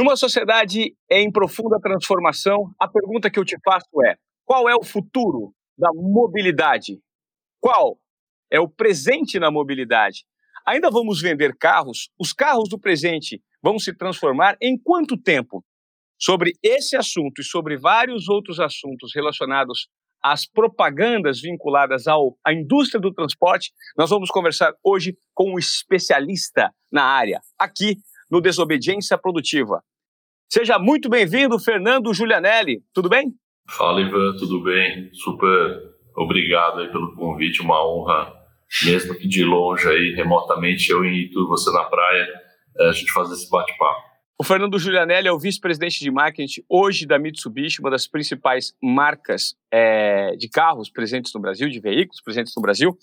Numa sociedade em profunda transformação, a pergunta que eu te faço é: qual é o futuro da mobilidade? Qual é o presente na mobilidade? Ainda vamos vender carros? Os carros do presente vão se transformar em quanto tempo? Sobre esse assunto e sobre vários outros assuntos relacionados às propagandas vinculadas ao, à indústria do transporte, nós vamos conversar hoje com um especialista na área, aqui no Desobediência Produtiva. Seja muito bem-vindo, Fernando Giulianelli. Tudo bem? Fala, Ivan, tudo bem? Super obrigado aí pelo convite, uma honra, mesmo que de longe aí, remotamente, eu em Itu, você na praia, eh, a gente fazer esse bate-papo. O Fernando Giulianelli é o vice-presidente de marketing hoje da Mitsubishi, uma das principais marcas é, de carros presentes no Brasil, de veículos presentes no Brasil.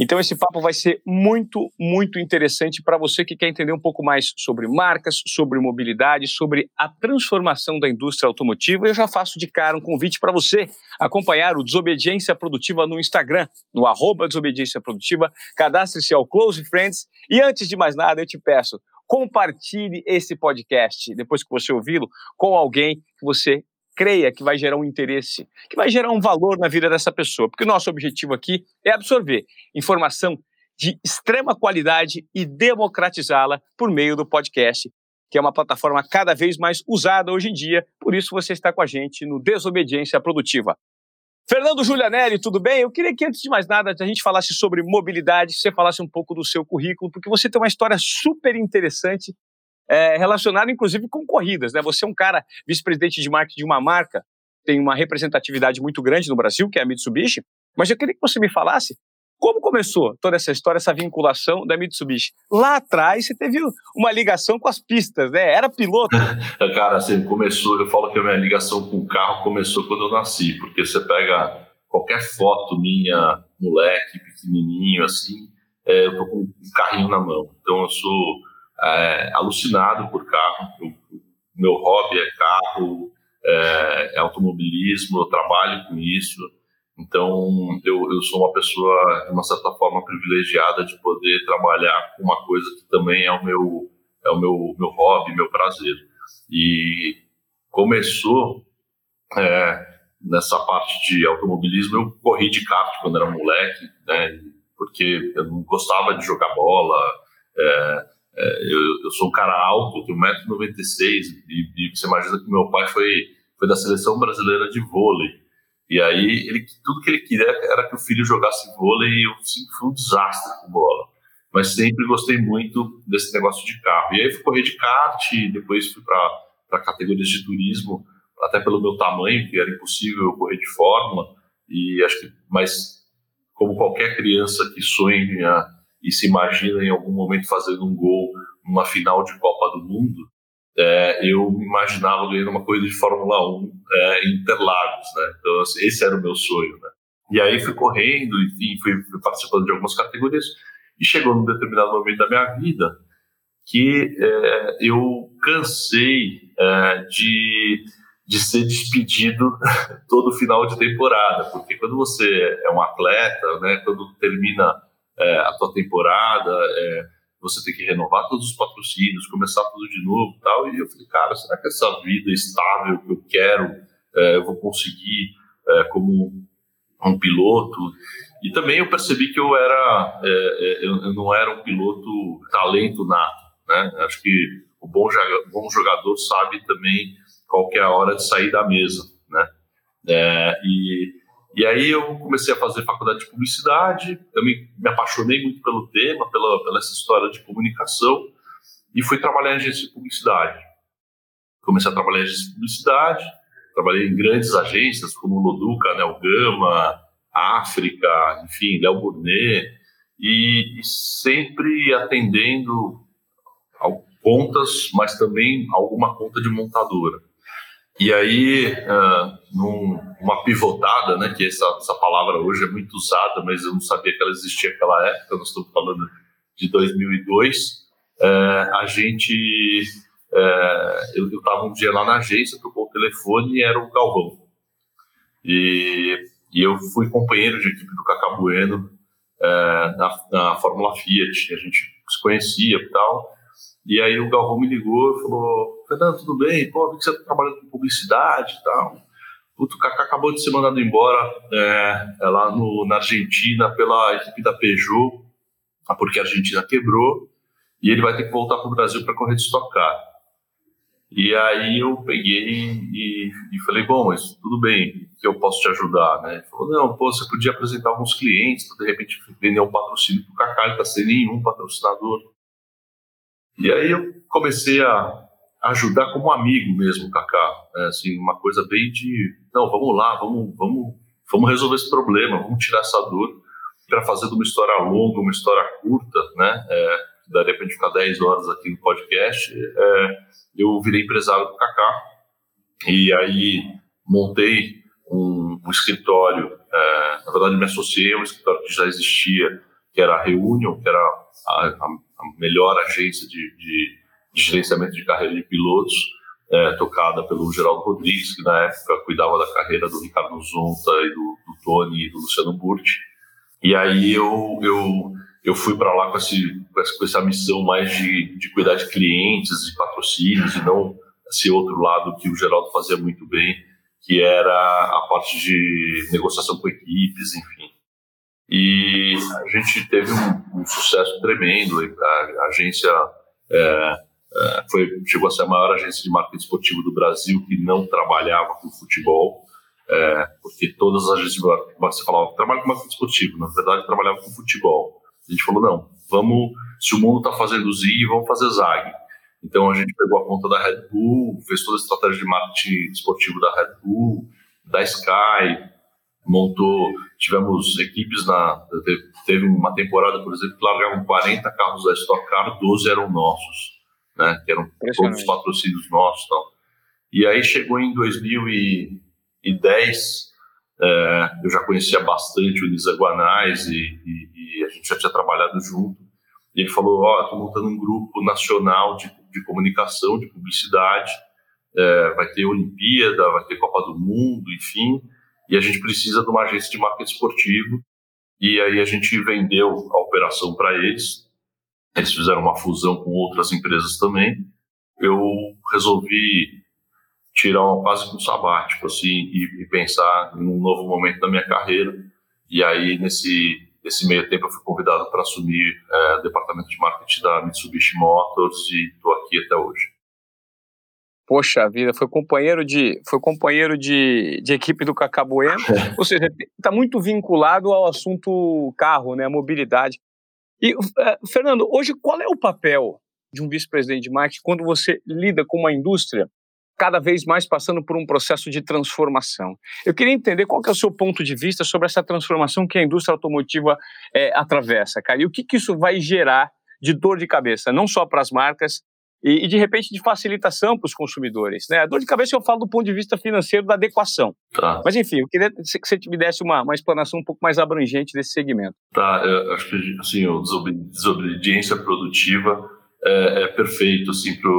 Então, esse papo vai ser muito, muito interessante para você que quer entender um pouco mais sobre marcas, sobre mobilidade, sobre a transformação da indústria automotiva. Eu já faço de cara um convite para você acompanhar o Desobediência Produtiva no Instagram, no arroba Desobediência Produtiva. Cadastre-se ao Close Friends. E antes de mais nada, eu te peço, compartilhe esse podcast, depois que você ouvi-lo, com alguém que você creia que vai gerar um interesse, que vai gerar um valor na vida dessa pessoa. Porque o nosso objetivo aqui é absorver informação de extrema qualidade e democratizá-la por meio do podcast, que é uma plataforma cada vez mais usada hoje em dia. Por isso você está com a gente no Desobediência Produtiva. Fernando Giulianelli, tudo bem? Eu queria que, antes de mais nada, a gente falasse sobre mobilidade, você falasse um pouco do seu currículo, porque você tem uma história super interessante é, relacionado inclusive com corridas. Né? Você é um cara vice-presidente de marketing de uma marca, tem uma representatividade muito grande no Brasil, que é a Mitsubishi, mas eu queria que você me falasse como começou toda essa história, essa vinculação da Mitsubishi? Lá atrás você teve uma ligação com as pistas, né? Era piloto. Cara, assim, começou, eu falo que a minha ligação com o carro começou quando eu nasci, porque você pega qualquer foto minha, moleque, pequenininho, assim, é, eu tô com um carrinho na mão. Então eu sou é, alucinado por carro. Eu, meu hobby é carro, é, é, automobilismo, eu trabalho com isso. Então, eu, eu sou uma pessoa, de uma certa forma, privilegiada de poder trabalhar com uma coisa que também é o meu, é o meu, meu hobby, meu prazer. E começou é, nessa parte de automobilismo, eu corri de kart quando era moleque, né, porque eu não gostava de jogar bola, é, eu, eu, sou um cara alto, tenho 1,96m, e, e você imagina que meu pai foi, foi da seleção brasileira de vôlei. E aí, ele, tudo que ele queria era que o filho jogasse vôlei e eu sempre fui um desastre com bola. Mas sempre gostei muito desse negócio de carro. E aí, fui correr de kart, depois fui para categorias de turismo, até pelo meu tamanho, que era impossível eu correr de fórmula. E acho que, mas como qualquer criança que sonha e se imagina em algum momento fazendo um gol numa final de Copa do Mundo, é, eu me imaginava ganhando uma corrida de Fórmula 1 é, em Interlagos, né? Então, assim, esse era o meu sonho, né? E aí fui correndo, enfim, fui, participando de algumas categorias e chegou num determinado momento da minha vida que é, eu cansei é, de, de ser despedido todo final de temporada, porque quando você é um atleta, né, quando termina é, a tua temporada, é, você tem que renovar todos os patrocínios, começar tudo de novo tal. E eu falei, cara, será que essa vida estável que eu quero, é, eu vou conseguir é, como um piloto? E também eu percebi que eu era, é, é, eu, não era um piloto talento nato, né? Acho que o bom, bom jogador sabe também qual é a hora de sair da mesa, né? e e aí eu comecei a fazer faculdade de publicidade, também me apaixonei muito pelo tema, pela, pela essa história de comunicação, e fui trabalhar em agência de publicidade. Comecei a trabalhar em agência de publicidade, trabalhei em grandes agências como Loduca, Nelgama, África, enfim, Léo Burnet, e, e sempre atendendo contas, mas também alguma conta de montadora. E aí, uh, num, uma pivotada, né, que essa, essa palavra hoje é muito usada, mas eu não sabia que ela existia naquela época, nós estamos falando de 2002, uh, a gente, uh, eu estava um dia lá na agência, tocou o telefone e era o Galvão. E, e eu fui companheiro de equipe do Cacá Bueno na, na Fórmula Fiat, a gente se conhecia e tal, e aí o Galvão me ligou e falou, Fernando, tudo bem? Pô, vi que você está trabalhando com publicidade e tal. O Kaká acabou de ser mandado embora é, é lá no, na Argentina pela equipe da Peugeot, porque a Argentina quebrou, e ele vai ter que voltar para o Brasil para correr de Stock. E aí eu peguei e, e, falei, bom, mas tudo bem, que eu posso te ajudar, né? Ele falou, não, pô, você podia apresentar alguns clientes de repente vender um patrocínio para o Kaká, ele está sem nenhum patrocinador. E aí eu comecei a ajudar como amigo mesmo Kaká, né? assim, uma coisa bem de, não, vamos lá, vamos, vamos, vamos resolver esse problema, vamos tirar essa dor para fazer uma história longa, uma história curta, né? É, daria para a gente ficar 10 horas aqui no podcast. É, eu virei empresário do Kaká e aí montei um, um escritório. É, na verdade, me associei a um escritório que já existia, que era a Reunion, que era a, a, a melhor agência de, de, de, gerenciamento de carreira de pilotos, é, tocada pelo Geraldo Rodrigues, que na época cuidava da carreira do Ricardo Zonta e do, do Tony e do Luciano Burti. E aí eu, eu, eu fui para lá com, esse, com essa missão mais de, de cuidar de clientes, de patrocínios, e não esse outro lado que o Geraldo fazia muito bem, que era a parte de negociação com equipes, enfim. E a gente teve um, um sucesso tremendo. A, a agência é, é, foi, chegou a ser a maior agência de marketing esportivo do Brasil que não trabalhava com futebol, é, porque todas as agências de marketing, você falava, trabalha com marketing esportivo, na verdade trabalhava com futebol. A gente falou, não, vamos, se o mundo está fazendo ZIG, vamos fazer ZAG. Então a gente pegou a conta da Red Bull, fez toda a estratégia de marketing esportivo da Red Bull, da Sky, montou, tivemos equipes na, teve uma temporada, por exemplo, que largavam 40 carros da Stock Car, 12 eram nossos, né, que eram todos os patrocínios nossos tal. E aí chegou em 2010, é, eu já conhecia bastante o Nisa Guanais e, e, e, a gente já tinha trabalhado junto. E ele falou: Ó, oh, estou montando um grupo nacional de, de comunicação, de publicidade. É, vai ter Olimpíada, vai ter Copa do Mundo, enfim. E a gente precisa de uma agência de marketing esportivo. E aí a gente vendeu a operação para eles. Eles fizeram uma fusão com outras empresas também. Eu resolvi tirar uma, quase um sabático assim e, e, pensar em um novo momento da minha carreira. E aí nesse meio tempo eu fui convidado para assumir é, o departamento de marketing da Mitsubishi Motors e estou aqui até hoje. Poxa vida, foi companheiro de foi companheiro de, de equipe do Cacá Bueno, ou seja, está muito vinculado ao assunto carro, né, mobilidade. E uh, Fernando, hoje qual é o papel de um vice-presidente de marketing quando você lida com uma indústria cada vez mais passando por um processo de transformação. Eu queria entender qual que é o seu ponto de vista sobre essa transformação que a indústria automotiva é, atravessa, cara, e o que, que isso vai gerar de dor de cabeça, não só para as marcas, e, e, de repente de facilitação para os consumidores. Né? A dor de cabeça eu falo do ponto de vista financeiro da adequação. Tá. Mas enfim, eu queria que você me desse uma, uma explanação um pouco mais abrangente desse segmento. Tá, eu acho que assim, a desobediência produtiva é, é perfeito assim, para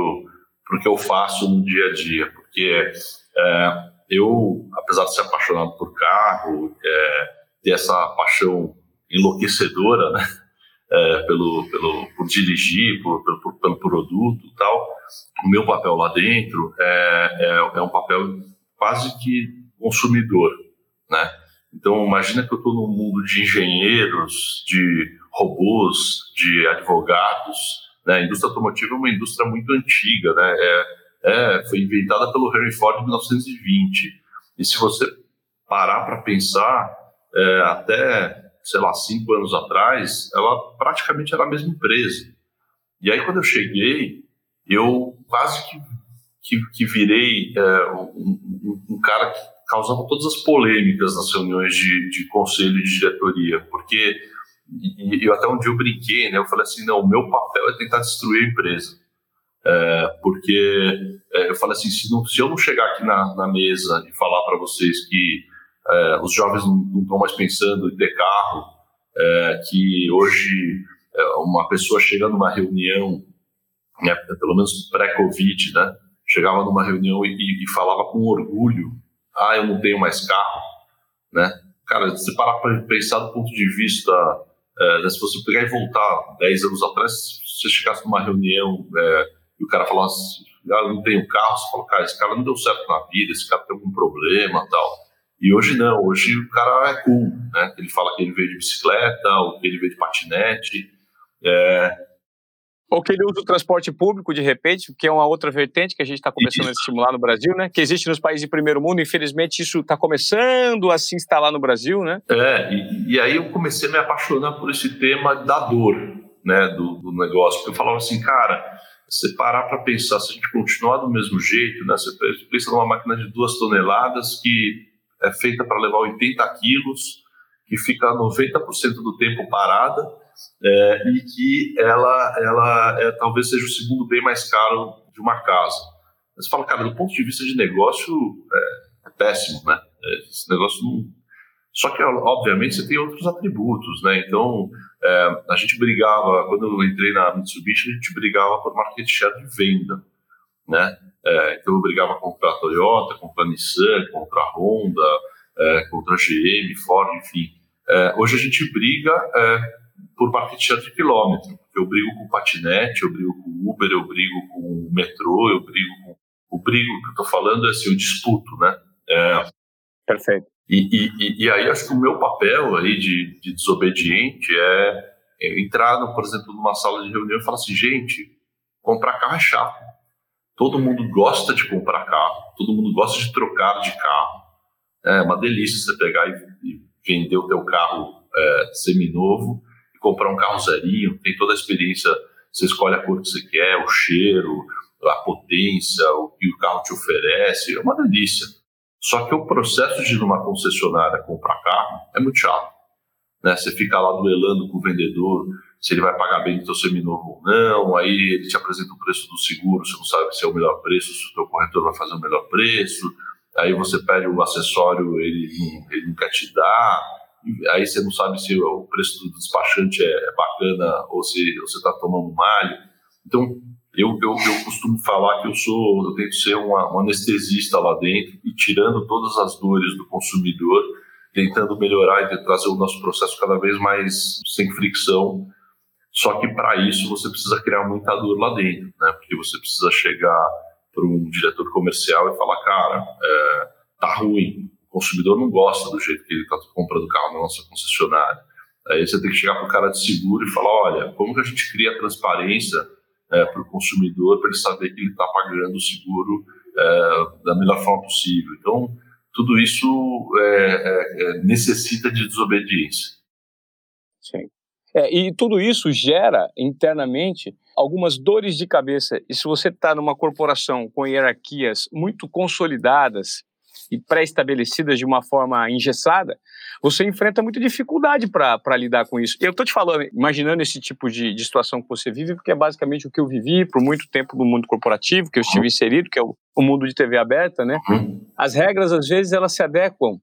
para o que eu faço no dia a dia, porque é, eu, apesar de ser apaixonado por carro, é, ter essa paixão enlouquecedora, né? É, pelo, pelo, por dirigir, por, pelo, pelo produto e tal, o meu papel lá dentro é, é, é, um papel quase que consumidor, né? Então, imagina que eu estou num mundo de engenheiros, de robôs, de advogados, né? A indústria automotiva é uma indústria muito antiga, né? É, é, foi inventada pelo Henry Ford em 1920. E se você parar para pensar, é, até, sei lá, cinco anos atrás, ela praticamente era a mesma empresa. E aí, quando eu cheguei, eu quase que, que, que virei é, um, um, cara que causava todas as polêmicas nas reuniões de, de conselho e de diretoria, porque e, e até um dia eu brinquei, né? Eu falei assim, não, o meu papel é tentar destruir a empresa. É, porque é, eu falei assim, se, não, se, eu não chegar aqui na, na mesa e falar para vocês que é, os jovens não estão mais pensando em ter carro, é, que hoje é, uma pessoa chega numa reunião, né, pelo menos pré-Covid, né, chegava numa reunião e, e, falava com orgulho, ah, eu não tenho mais carro, né? Cara, se parar para pensar do ponto de vista é, se você pegar e voltar 10 anos atrás, se você chegasse numa reunião é, e o cara fala assim, ah, não tem um carro, você fala, cara, esse cara não deu certo na vida, esse cara tem algum problema tal. E hoje não, hoje o cara é cool, né? Ele fala que ele veio de bicicleta, ou que ele veio de patinete. É... Ou que ele usa o transporte público de repente, que é uma outra vertente que a gente está começando isso. a estimular no Brasil, né? Que existe nos países de primeiro mundo, infelizmente isso está começando a se instalar no Brasil, né? É, e, e, aí eu comecei a me apaixonar por esse tema da dor, né? Do, do negócio, porque eu falava assim, cara, você parar para pensar, se a gente continuar do mesmo jeito, né? Você pensa numa máquina de duas toneladas que é feita para levar 80 quilos, que fica 90% do tempo parada é, e que ela, ela é, talvez seja o segundo bem mais caro de uma casa. Você fala, cara, do ponto de vista de negócio, é, é péssimo, né? É, esse negócio não... Só que, obviamente, você tem outros atributos, né? Então, é, a gente brigava, quando eu entrei na Mitsubishi, a gente brigava por market share de venda, né? É, então eu brigava contra a Toyota, contra a Nissan, contra a Honda, é, contra a GM, Ford, enfim. É, hoje a gente briga é, por market share de quilômetro. Eu brigo com o patinete, eu brigo com o Uber, eu brigo com o metrô, eu brigo com... O brigo que eu estou falando é assim, eu disputo, né? É. Perfeito. E, e, e, aí acho que o meu papel aí de, de desobediente é, é entrar, no, por exemplo, numa sala de reunião e falar assim, gente, comprar carro é chato. Todo mundo gosta de comprar carro, todo mundo gosta de trocar de carro. É uma delícia você pegar e, e vender o teu carro é, seminovo e comprar um carro zerinho, tem toda a experiência, você escolhe a cor que você quer, o cheiro, a potência, o que o carro te oferece, é uma delícia. Só que o processo de ir numa concessionária comprar carro é muito chato. Né? Você fica lá duelando com o vendedor, se ele vai pagar bem o seu seminovo ou não, aí ele te apresenta o preço do seguro, você não sabe se é o melhor preço, se o teu corretor vai fazer o melhor preço, aí você pede o acessório, ele ele não quer te dar, aí você não sabe se o preço do despachante é bacana ou se você está tomando malho. Então, eu, eu, eu, costumo falar que eu sou, eu tento ser uma, um anestesista lá dentro e tirando todas as dores do consumidor, tentando melhorar e trazer o nosso processo cada vez mais sem fricção só que para isso você precisa criar muita dor lá dentro, né? Porque você precisa chegar para um diretor comercial e falar, cara, é, tá ruim, o consumidor não gosta do jeito que ele está comprando carro na nossa concessionária. Aí você tem que chegar para o cara de seguro e falar, olha, como que a gente cria transparência é, para o consumidor para ele saber que ele está pagando o seguro é, da melhor forma possível. Então, tudo isso é, é, é necessita de desobediência. Sim. É, e tudo isso gera internamente algumas dores de cabeça. E se você está numa corporação com hierarquias muito consolidadas e pré-estabelecidas de uma forma engessada, você enfrenta muita dificuldade para lidar com isso. Eu estou te falando, imaginando esse tipo de, de, situação que você vive, porque é basicamente o que eu vivi por muito tempo no mundo corporativo, que eu estive inserido, que é o, o mundo de TV aberta, né? Uhum. As regras, às vezes, elas se adequam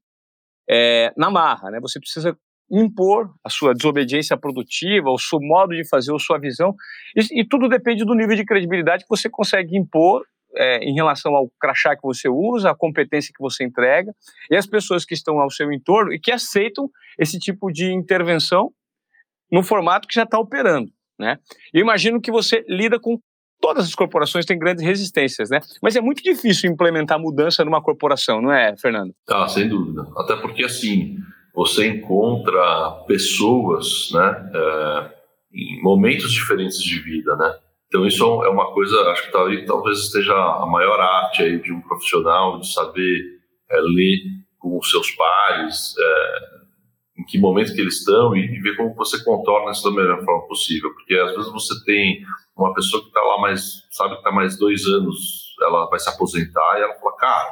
é, na marra, né? Você precisa impor a sua desobediência produtiva, o seu modo de fazer, ou sua visão, e, e tudo depende do nível de credibilidade que você consegue impor é, em relação ao crachá que você usa, a competência que você entrega, e as pessoas que estão ao seu entorno e que aceitam esse tipo de intervenção no formato que já está operando. Né? Eu imagino que você lida com todas as corporações têm grandes resistências, né? Mas é muito difícil implementar mudança numa corporação, não é, Fernando? Ah, sem dúvida. Até porque assim, você encontra pessoas, né, é, em momentos diferentes de vida, né? Então isso é uma coisa, acho que talvez, talvez esteja a maior arte aí de um profissional de saber é, ler com os seus pares, é, em que momento que eles estão e, e, ver como você contorna isso da melhor forma possível, porque às vezes você tem uma pessoa que está lá mais, sabe que está mais dois anos, ela vai se aposentar e ela fala, cara,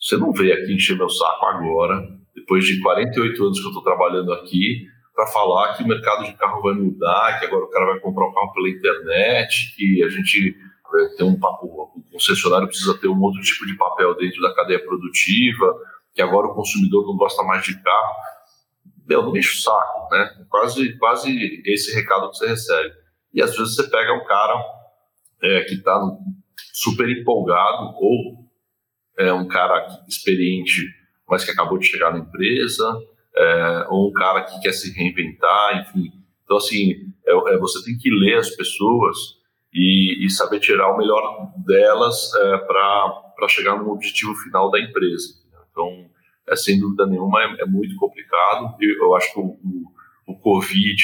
você não veio aqui encher meu saco agora, depois de 48 anos que eu estou trabalhando aqui, para falar que o mercado de carro vai mudar, que agora o cara vai comprar um carro pela internet, que a gente tem um papo, o concessionário precisa ter um outro tipo de papel dentro da cadeia produtiva, que agora o consumidor não gosta mais de carro. Meu, não enche o saco, né? Quase, quase esse recado que você recebe. E às vezes você pega um cara é, que está super empolgado, ou é um cara experiente mas que acabou de chegar na empresa, é, ou um cara que quer se reinventar, enfim. Então, assim, é, é, você tem que ler as pessoas e, e saber tirar o melhor delas é, para chegar no objetivo final da empresa. Então, é, sem dúvida nenhuma, é, é muito complicado. Eu, eu acho que o, o, o Covid,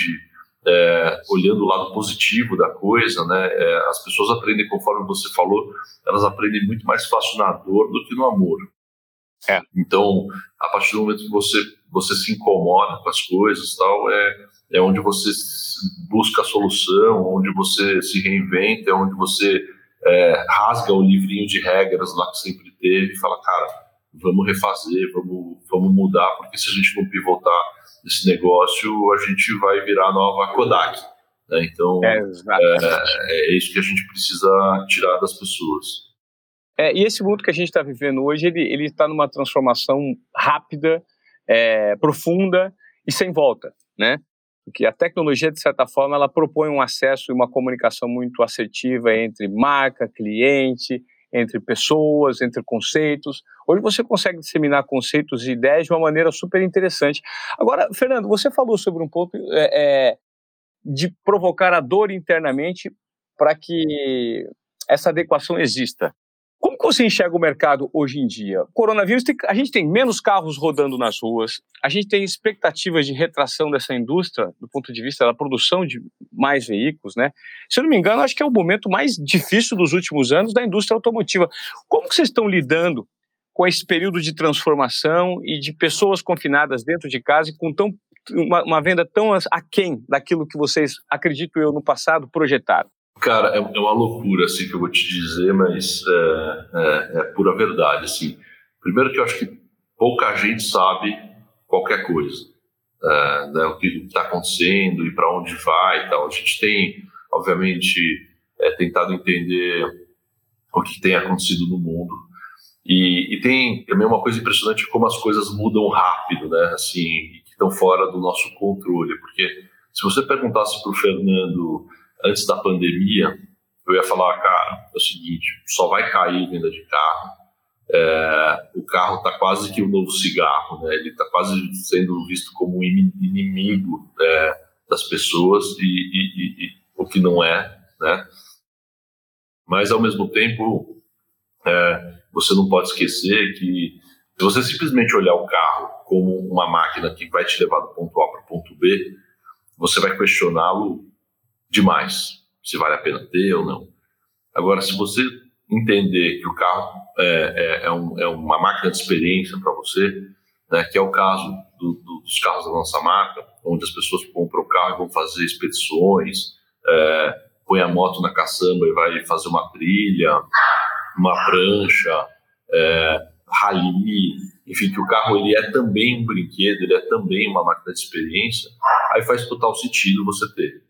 é, olhando o lado positivo da coisa, né, é, as pessoas aprendem, conforme você falou, elas aprendem muito mais fácil na dor do que no amor. É. Então, a partir do momento que você, você se incomoda com as coisas, tal, é, é onde você busca a solução, onde você se reinventa, é onde você é, rasga o livrinho de regras lá que sempre teve e fala, cara, vamos refazer, vamos, vamos mudar, porque se a gente não pivotar esse negócio, a gente vai virar nova Kodak. Né? Então, é, é, é, isso que a gente precisa tirar das pessoas. É, e esse mundo que a gente está vivendo hoje, ele está numa transformação rápida, é, profunda e sem volta, né? Porque a tecnologia, de certa forma, ela propõe um acesso e uma comunicação muito assertiva entre marca, cliente, entre pessoas, entre conceitos. Hoje você consegue disseminar conceitos e ideias de uma maneira super interessante. Agora, Fernando, você falou sobre um ponto é, é, de provocar a dor internamente para que essa adequação exista. Como que você enxerga o mercado hoje em dia? Coronavírus, tem, a gente tem menos carros rodando nas ruas, a gente tem expectativas de retração dessa indústria do ponto de vista da produção de mais veículos, né? Se eu não me engano, acho que é o momento mais difícil dos últimos anos da indústria automotiva. Como que vocês estão lidando com esse período de transformação e de pessoas confinadas dentro de casa e com tão, uma, uma venda tão aquém daquilo que vocês, acredito eu, no passado projetaram? Cara, é, é uma loucura, assim, que eu vou te dizer, mas é, é, é pura verdade, assim. Primeiro que eu acho que pouca gente sabe qualquer coisa, é, né, o que está acontecendo e para onde vai e tal. A gente tem, obviamente, é, tentado entender o que tem acontecido no mundo e, e, tem também uma coisa impressionante como as coisas mudam rápido, né, assim, que estão fora do nosso controle, porque se você perguntasse para o Fernando antes da pandemia, eu ia falar, cara, é o seguinte, só vai cair venda de carro. É, o carro está quase que o um novo cigarro, né? Ele está quase sendo visto como um inimigo é, das pessoas e, e, e, o que não é, né? Mas ao mesmo tempo, é, você não pode esquecer que se você simplesmente olhar o carro como uma máquina que vai te levar do ponto A para o ponto B, você vai questioná-lo demais, se vale a pena ter ou não. Agora, se você entender que o carro é, é, é, um, é uma máquina de experiência para você, né, que é o caso do, do, dos carros da nossa marca, onde as pessoas compram o carro e vão fazer expedições, é, põe a moto na caçamba e vai fazer uma trilha, uma prancha, é, rally, enfim, que o carro ele é também um brinquedo, ele é também uma máquina de experiência, aí faz total sentido você ter.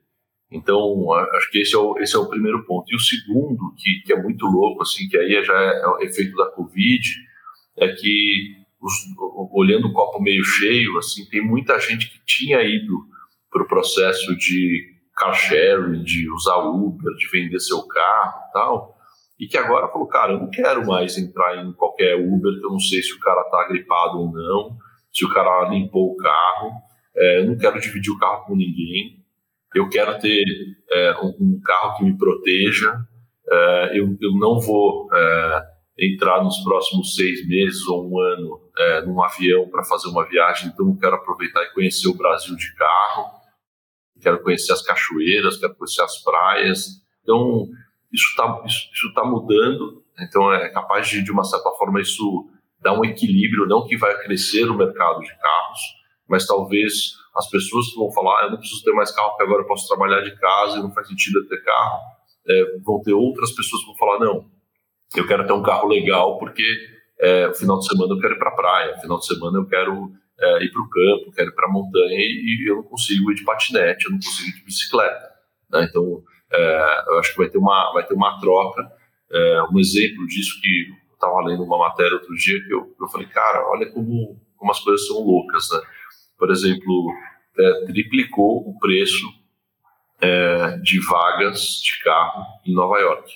Então, acho que esse é o, esse é o primeiro ponto. E o segundo, que, que é muito louco, assim, que aí já é, é o efeito da Covid, é que, os, olhando o copo meio cheio, assim, tem muita gente que tinha ido para o processo de car sharing, de usar Uber, de vender seu carro e tal, e que agora falou, cara, eu não quero mais entrar em qualquer Uber, que eu não sei se o cara está gripado ou não, se o cara limpou o carro, é, eu não quero dividir o carro com ninguém, eu quero ter é, um, carro que me proteja, é, eu, eu, não vou é, entrar nos próximos seis meses ou um ano é, num avião para fazer uma viagem, então eu quero aproveitar e conhecer o Brasil de carro, quero conhecer as cachoeiras, quero conhecer as praias. Então, isso está isso, isso tá mudando, então é capaz de, de uma certa forma, isso dar um equilíbrio, não que vai crescer o mercado de carros, mas talvez as pessoas vão falar, ah, eu não preciso ter mais carro porque agora eu posso trabalhar de casa e não faz sentido ter carro, é, vão ter outras pessoas que vão falar, não, eu quero ter um carro legal porque é, final de semana eu quero ir para a praia, final de semana eu quero é, ir para o campo, quero ir para a montanha e, e, eu não consigo ir de patinete, eu não consigo ir de bicicleta. Né? Então, é, eu acho que vai ter uma, vai ter uma troca. É, um exemplo disso que eu estava lendo uma matéria outro dia que eu, eu falei, cara, olha como, como as coisas são loucas, né? Por exemplo, é, triplicou o preço é, de vagas de carro em Nova York.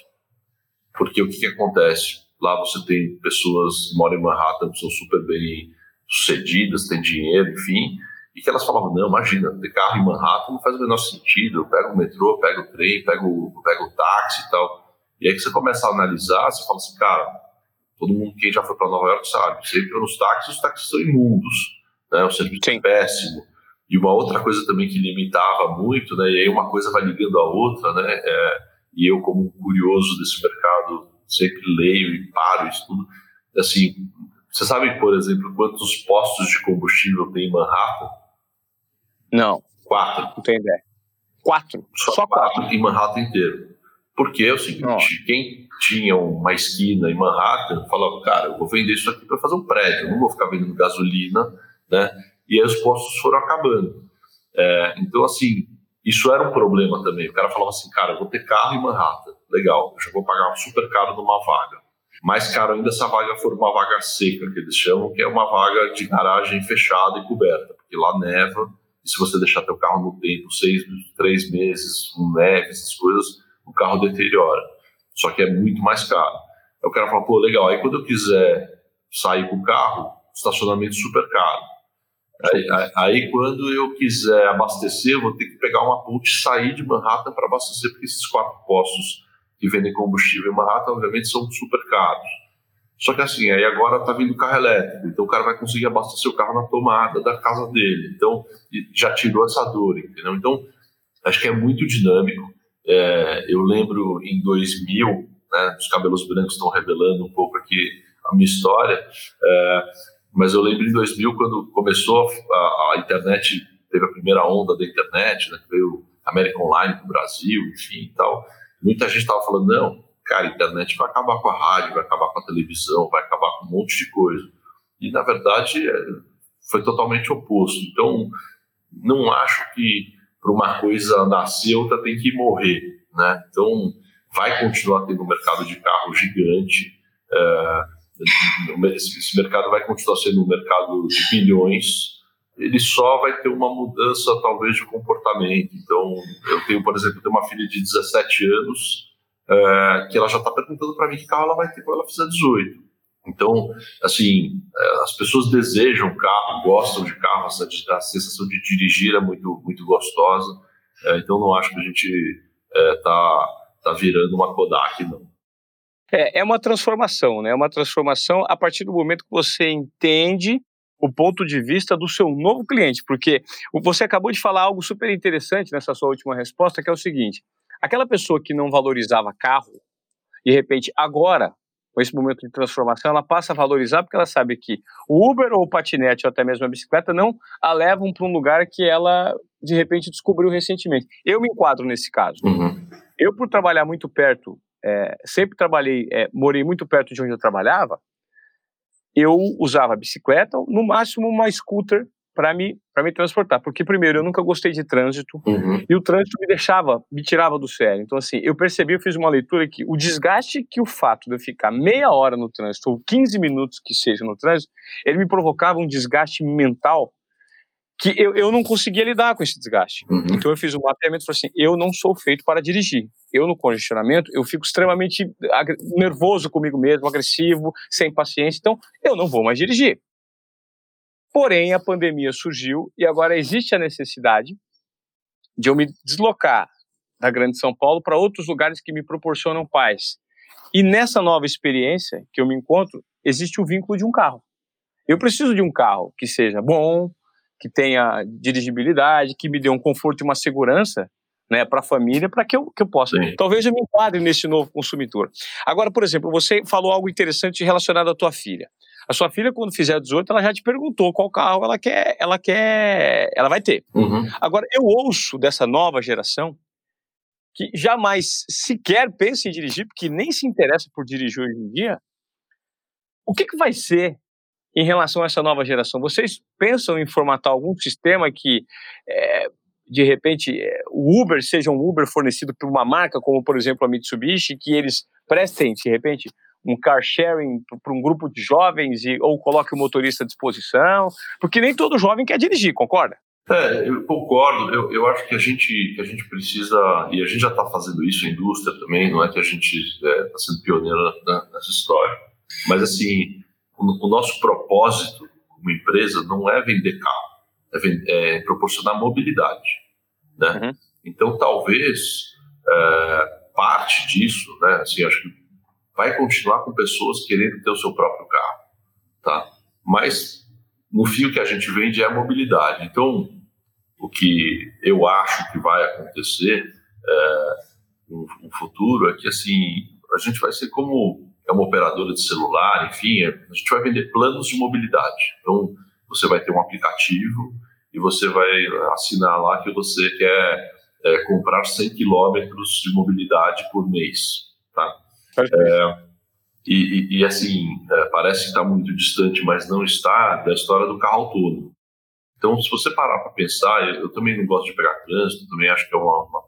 Porque o que, que acontece? Lá você tem pessoas que moram em Manhattan que são super bem sucedidas, têm dinheiro, enfim, e que elas falavam, não, imagina, ter carro em Manhattan não faz o menor sentido, eu pego o metrô, pego o trem, pego, pego o táxi e tal. E aí que você começa a analisar, você fala assim, cara, todo mundo, quem já foi para Nova York sabe, entra nos táxis, os táxis são imundos, né, o serviço Sim. é péssimo. E uma outra coisa também que limitava muito, né, e aí uma coisa vai ligando a outra, né, é, e eu como curioso desse mercado sempre leio e paro isso tudo, assim, você sabe, por exemplo, quantos postos de combustível tem em Manhattan? Não. Quatro. Não tenho ideia. Quatro. Só, Só quatro. quatro. Em Manhattan inteiro. Porque é o seguinte, quem tinha uma esquina em Manhattan falava, cara, eu vou vender isso aqui para fazer um prédio, eu não vou ficar vendendo gasolina, né? E aí os postos foram acabando. É, então, assim, isso era um problema também. O cara falava assim, cara, eu vou ter carro em Manhattan, legal, eu já vou pagar super caro numa vaga. Mais caro ainda se a vaga for uma vaga seca, que eles chamam, que é uma vaga de garagem fechada e coberta, porque lá neva, e se você deixar teu carro no tempo, seis, três meses, com neve, essas coisas, o carro deteriora. Só que é muito mais caro. Aí o cara fala, pô, legal, aí quando eu quiser sair com o carro, estacionamento super caro. Aí, aí, quando eu quiser abastecer, vou ter que pegar uma ponte e sair de Manhattan para abastecer, porque esses quatro postos que vendem combustível em Manhattan, obviamente, são super caros. Só que assim, aí agora está vindo carro elétrico, então o cara vai conseguir abastecer o carro na tomada da casa dele. Então, já tirou essa dor, entendeu? Então, acho que é muito dinâmico. É, eu lembro em 2000, né, os cabelos brancos estão revelando um pouco aqui a minha história, é, mas eu lembro em 2000, quando começou a, a, internet, teve a primeira onda da internet, né, que veio América Online para o Brasil, enfim e tal. Muita gente estava falando, não, cara, a internet vai acabar com a rádio, vai acabar com a televisão, vai acabar com um monte de coisa. E, na verdade, é, foi totalmente oposto. Então, não acho que para uma coisa nascer, outra tem que morrer. Né? Então, vai continuar tendo um mercado de carro gigante. É, esse mercado vai continuar sendo um mercado de bilhões. Ele só vai ter uma mudança, talvez, de comportamento. Então, eu tenho, por exemplo, tenho uma filha de 17 anos é, que ela já está perguntando para mim que carro ela vai ter quando ela fizer 18. Então, assim, é, as pessoas desejam carro, gostam de carro, a sensação de dirigir é muito, muito gostosa. É, então, não acho que a gente está é, tá virando uma Kodak, não. É, é uma transformação, né? É uma transformação a partir do momento que você entende o ponto de vista do seu novo cliente, porque você acabou de falar algo super interessante nessa sua última resposta, que é o seguinte: Aquela pessoa que não valorizava carro, de repente, agora, com esse momento de transformação, ela passa a valorizar porque ela sabe que o Uber ou o patinete ou até mesmo a bicicleta não a levam para um lugar que ela, de repente, descobriu recentemente. Eu me enquadro nesse caso. Uhum. Eu, por trabalhar muito perto, é, sempre trabalhei, é, morei muito perto de onde eu trabalhava, eu usava bicicleta, no máximo uma scooter para me, me transportar. Porque, primeiro, eu nunca gostei de trânsito uhum. e o trânsito me deixava, me tirava do sério. Então, assim, eu percebi, eu fiz uma leitura que o desgaste que o fato de eu ficar meia hora no trânsito, ou 15 minutos que seja no trânsito, ele me provocava um desgaste mental que eu, eu não conseguia lidar com esse desgaste. Uhum. Então eu fiz um mapeamento e falei assim, eu não sou feito para dirigir. Eu no congestionamento, eu fico extremamente nervoso comigo mesmo, agressivo, sem paciência, então eu não vou mais dirigir. Porém, a pandemia surgiu e agora existe a necessidade de eu me deslocar da Grande São Paulo para outros lugares que me proporcionam paz. E nessa nova experiência que eu me encontro, existe o vínculo de um carro. Eu preciso de um carro que seja bom, que tenha dirigibilidade, que me dê um conforto e uma segurança né, para a família, para que eu, que eu possa. Sim. Talvez eu me enquadre nesse novo consumidor. Agora, por exemplo, você falou algo interessante relacionado à tua filha. A sua filha, quando fizer 18, ela já te perguntou qual carro ela quer, ela quer, ela vai ter. Uhum. Agora, eu ouço dessa nova geração que jamais sequer pensa em dirigir, porque nem se interessa por dirigir hoje em dia. O que, que vai ser em relação a essa nova geração? Vocês pensam em formatar algum sistema que, é, de repente, é, o Uber seja um Uber fornecido por uma marca, como por exemplo a Mitsubishi, que eles prestem, de repente, um car sharing para um grupo de jovens e, ou coloque o motorista à disposição? Porque nem todo jovem quer dirigir, concorda? É, eu concordo. Eu, eu acho que a gente que a gente precisa e a gente já está fazendo isso, a indústria também. Não é que a gente está é, tá sendo pioneiro nessa história, mas assim o, o, nosso propósito como empresa não é vender carro, é, é proporcionar mobilidade, né? Uhum. Então, talvez é, parte disso, né? Assim, acho que vai continuar com pessoas querendo ter o seu próprio carro, tá? Mas no fio que a gente vende é a mobilidade. Então, o que eu acho que vai acontecer é, no, no futuro é que assim a gente vai ser como é uma operadora de celular, enfim, a gente vai vender planos de mobilidade. Então, você vai ter um aplicativo e você vai assinar lá que você quer é, comprar 100 quilômetros de mobilidade por mês, tá? É, e, e, e, assim, é, parece que está muito distante, mas não está da história do carro autônomo. Então, se você parar para pensar, eu, eu, também não gosto de pegar trânsito, também acho que é uma, uma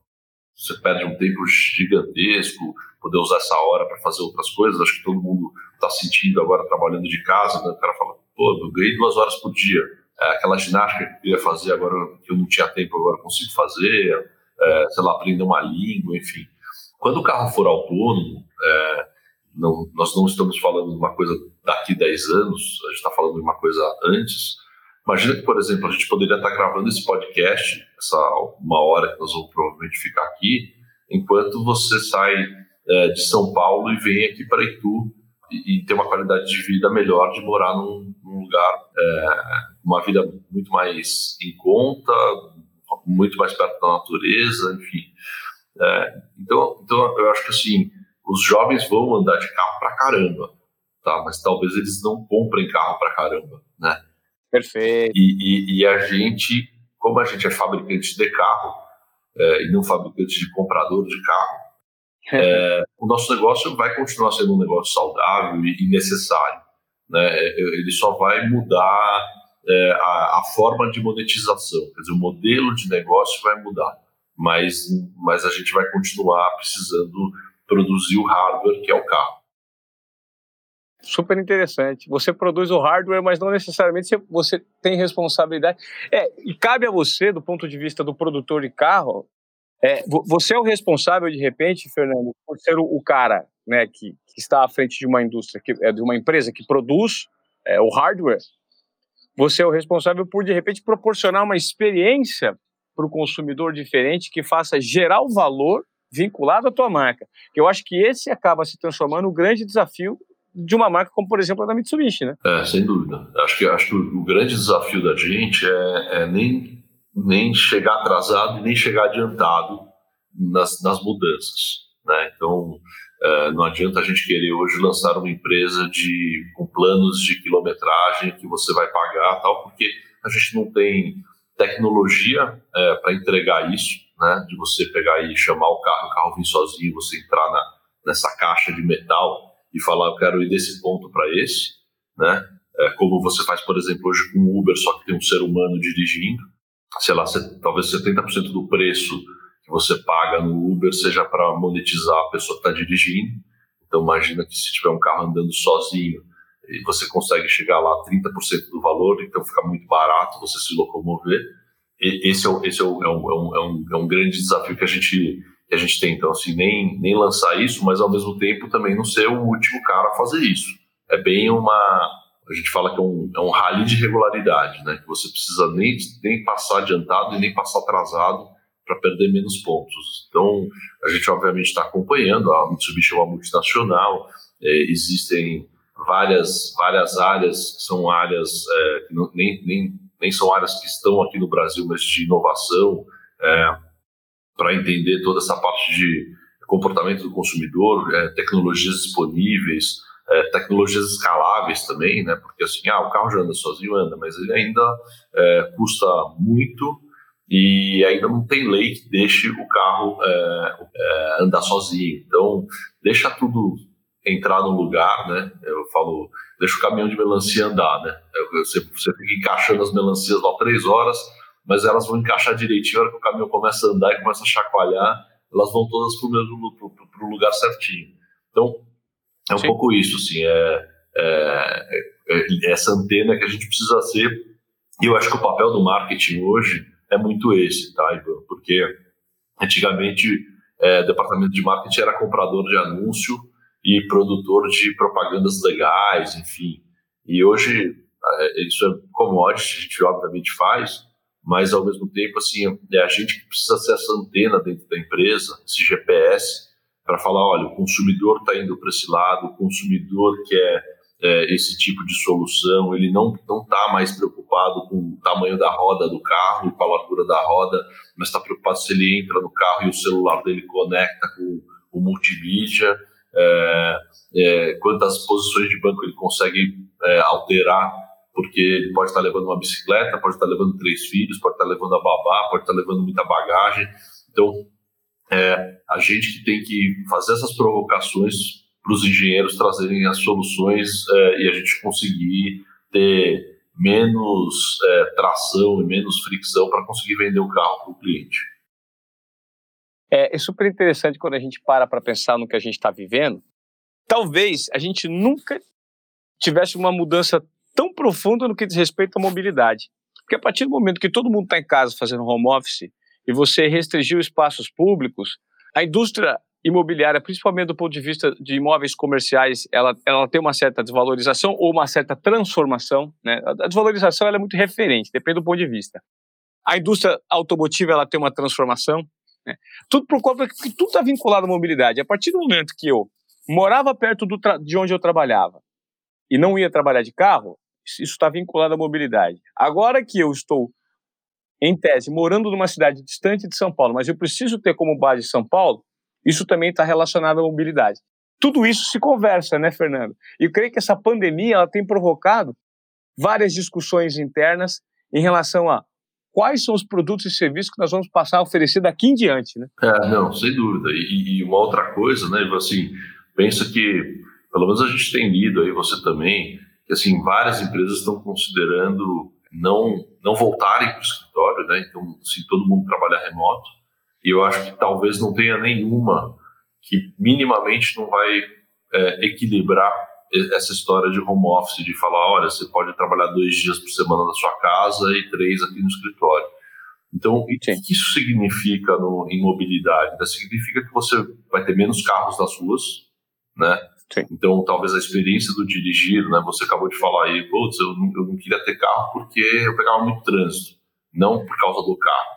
você perde um tempo gigantesco, poder usar essa hora para fazer outras coisas. Acho que todo mundo está sentindo agora trabalhando de casa, né? o cara fala, pô, eu ganhei duas horas por dia. É, aquela ginástica que eu ia fazer agora, que eu não tinha tempo, agora consigo fazer, é, sei lá, aprender uma língua, enfim. Quando o carro for autônomo, é, não, nós não estamos falando de uma coisa daqui 10 anos, a gente está falando de uma coisa antes. Imagina que, por exemplo, a gente poderia estar gravando esse podcast, essa uma hora que nós vamos provavelmente ficar aqui, enquanto você sai é, de São Paulo e vem aqui para Itu e, e ter uma qualidade de vida melhor de morar num, num lugar, é, uma vida muito mais em conta, muito mais perto da natureza, enfim. É, então, então, eu acho que assim, os jovens vão andar de carro para caramba, tá? Mas talvez eles não comprem carro para caramba, né? Perfeito. E, e, e, a gente, como a gente é fabricante de carro é, e não fabricante de comprador de carro, é, o nosso negócio vai continuar sendo um negócio saudável e, necessário. Né? É, ele só vai mudar é, a, a, forma de monetização, quer dizer, o modelo de negócio vai mudar, mas, mas a gente vai continuar precisando produzir o hardware que é o carro. Super interessante. Você produz o hardware, mas não necessariamente você tem responsabilidade. É, e cabe a você, do ponto de vista do produtor de carro, é, você é o responsável, de repente, Fernando, por ser o, o cara né, que, que, está à frente de uma indústria, que, é, de uma empresa que produz é, o hardware. Você é o responsável por, de repente, proporcionar uma experiência para o consumidor diferente que faça gerar o valor vinculado à tua marca. Eu acho que esse acaba se transformando no grande desafio de uma marca como, por exemplo, a da Mitsubishi, né? É, sem dúvida. Acho que, acho que o, o grande desafio da gente é, é nem nem chegar atrasado e nem chegar adiantado nas, nas mudanças. Né? Então, é, não adianta a gente querer hoje lançar uma empresa de, com planos de quilometragem que você vai pagar, tal, porque a gente não tem tecnologia é, para entregar isso, né? de você pegar e chamar o carro, o carro vir sozinho, você entrar na, nessa caixa de metal e falar, eu quero ir desse ponto para esse, né? É, como você faz, por exemplo, hoje com o Uber, só que tem um ser humano dirigindo sei lá, talvez 70% do preço que você paga no Uber seja para monetizar a pessoa que está dirigindo. Então, imagina que se tiver um carro andando sozinho e você consegue chegar lá a 30% do valor, então fica muito barato você se locomover. E esse é, esse é, o, é, um, é, um, é um grande desafio que a gente que a gente tem. Então, assim, nem, nem lançar isso, mas ao mesmo tempo também não ser o último cara a fazer isso. É bem uma, a gente fala que é um, é um rally de regularidade, né? Que você precisa nem, nem passar adiantado e nem passar atrasado para perder menos pontos. Então, a gente obviamente está acompanhando, a Mitsubishi é uma multinacional, é, existem várias, várias áreas que são áreas é, que não, nem, nem, nem são áreas que estão aqui no Brasil, mas de inovação, é, para entender toda essa parte de comportamento do consumidor, é, tecnologias disponíveis, é, tecnologias escaláveis também, né? Porque assim, ah, o carro já anda sozinho, anda, mas ele ainda é, custa muito e ainda não tem lei que deixe o carro é, é andar sozinho. Então, deixa tudo entrar no lugar, né? Eu falo, deixa o caminhão de melancia andar, né? Você, você fica encaixando as melancias lá três horas, mas elas vão encaixar direitinho. A hora que o caminhão começa a andar e começa a chacoalhar, elas vão todas para o lugar certinho. Então, é um Sim. pouco isso, assim, é, é, é, essa antena que a gente precisa ser. E eu acho que o papel do marketing hoje é muito esse, tá, Ivan? Porque antigamente é, o departamento de marketing era comprador de anúncio e produtor de propagandas legais, enfim. E hoje é, isso é commodity, a gente obviamente faz, mas ao mesmo tempo, assim, é a gente que precisa ser essa antena dentro da empresa, esse GPS, para falar, olha, o consumidor está indo para esse lado, o consumidor quer é, esse tipo de solução, ele não está mais preocupado com o tamanho da roda do carro, com a largura da roda, mas está preocupado se ele entra no carro e o celular dele conecta com o multimídia, é, é, quantas posições de banco ele consegue é, alterar, porque ele pode estar levando uma bicicleta, pode estar levando três filhos, pode estar levando a babá, pode estar levando muita bagagem. Então, é, a gente que tem que fazer essas provocações para os engenheiros trazerem as soluções é, e a gente conseguir ter menos é, tração e menos fricção para conseguir vender o carro para o cliente. É, é super interessante quando a gente para para pensar no que a gente está vivendo. Talvez a gente nunca tivesse uma mudança tão profunda no que diz respeito à mobilidade. Porque a partir do momento que todo mundo está em casa fazendo home office e você restringiu espaços públicos, a indústria imobiliária, principalmente do ponto de vista de imóveis comerciais, ela, ela tem uma certa desvalorização ou uma certa transformação. Né? A desvalorização é muito referente, depende do ponto de vista. A indústria automotiva ela tem uma transformação. Né? Tudo por conta que tudo está vinculado à mobilidade. A partir do momento que eu morava perto do de onde eu trabalhava e não ia trabalhar de carro, isso está vinculado à mobilidade. Agora que eu estou, em tese, morando numa cidade distante de São Paulo, mas eu preciso ter como base São Paulo, isso também está relacionado à mobilidade. Tudo isso se conversa, né, Fernando? E eu creio que essa pandemia ela tem provocado várias discussões internas em relação a quais são os produtos e serviços que nós vamos passar a oferecer daqui em diante, né? É, não, sem dúvida. E, e uma outra coisa, né, assim, pensa que, pelo menos a gente tem lido aí, você também, que assim, várias empresas estão considerando não, não voltarem para o escritório, né? Então, assim, todo mundo trabalhar remoto. E eu acho que talvez não tenha nenhuma que minimamente não vai é, equilibrar essa história de home office, de falar, olha, você pode trabalhar dois dias por semana na sua casa e três aqui no escritório. Então, o que isso significa no, em mobilidade? Né? Significa que você vai ter menos carros nas ruas, né? Sim. Então, talvez a experiência do dirigir, né? Você acabou de falar aí, putz, eu não, eu não queria ter carro porque eu pegava muito trânsito, não por causa do carro.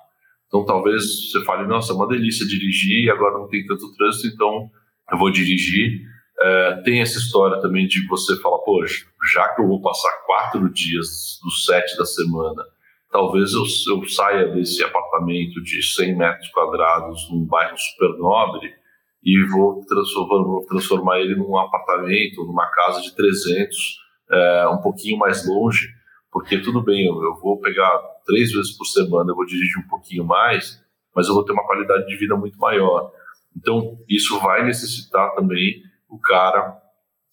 Então, talvez você fale, nossa, é uma delícia dirigir, agora não tem tanto trânsito, então eu vou dirigir. É, tem essa história também de você falar, poxa, já que eu vou passar quatro dias dos sete da semana, talvez eu, eu saia desse apartamento de 100 metros quadrados num bairro super nobre e vou transformar, vou transformar ele num apartamento, numa casa de 300, é, um pouquinho mais longe, porque tudo bem, eu, eu vou pegar três vezes por semana, eu vou dirigir um pouquinho mais, mas eu vou ter uma qualidade de vida muito maior. Então, isso vai necessitar também o cara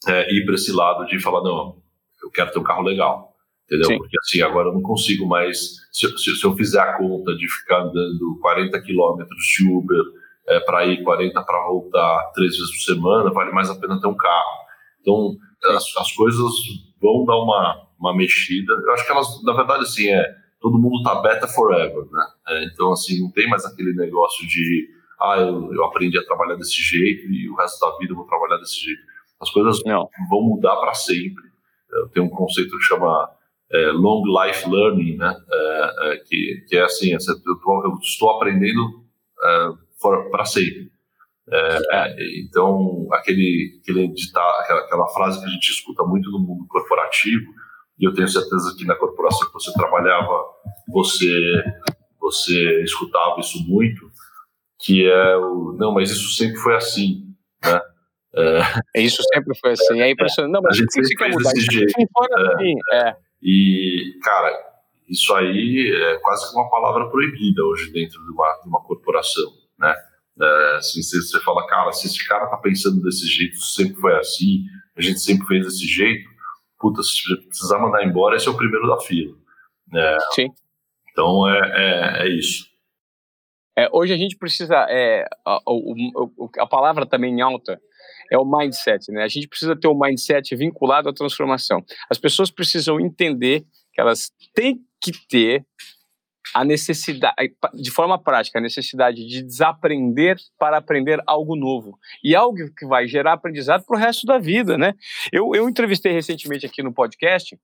é, ir para esse lado de falar: não, eu quero ter um carro legal. Entendeu? Sim. Porque assim, agora eu não consigo mais. Se, se, se eu fizer a conta de ficar andando 40 quilômetros de Uber é, para ir, 40 para voltar três vezes por semana, vale mais a pena ter um carro. Então, as, as coisas vão dar uma, uma mexida. Eu acho que elas, na verdade, assim, é todo mundo tá beta forever, né? É, então, assim, não tem mais aquele negócio de, ah, eu, eu, aprendi a trabalhar desse jeito e o resto da vida eu vou trabalhar desse jeito. As coisas não. vão mudar para sempre. Eu tenho um conceito que chama é, long life learning, né? É, é que, que é assim, eu estou aprendendo é, para sempre. É, então, aquele, aquele ditado, aquela, aquela frase que a gente escuta muito no mundo corporativo, e eu tenho certeza que na corporação que você trabalhava, você, você escutava isso muito, que é o, não, mas isso sempre foi assim, né? É, isso sempre foi assim, é impressionante. Não, mas a gente sempre mudar. Desse jeito. É, assim, é. E, cara, isso aí é quase que uma palavra proibida hoje dentro de uma, de uma corporação, né? É, assim, você, você fala, cara, se esse cara tá pensando desse jeito, sempre foi assim, a gente sempre fez desse jeito, puta, se precisar mandar embora, esse é o primeiro da fila. É, Sim. Então é, é, é isso. É, hoje a gente precisa, é, a, a, a, palavra também em alta é o mindset, né? A gente precisa ter o um mindset vinculado à transformação. As pessoas precisam entender que elas têm que ter a necessidade, de forma prática, a necessidade de desaprender para aprender algo novo. E algo que vai gerar aprendizado para o resto da vida, né? Eu, eu entrevistei recentemente aqui no podcast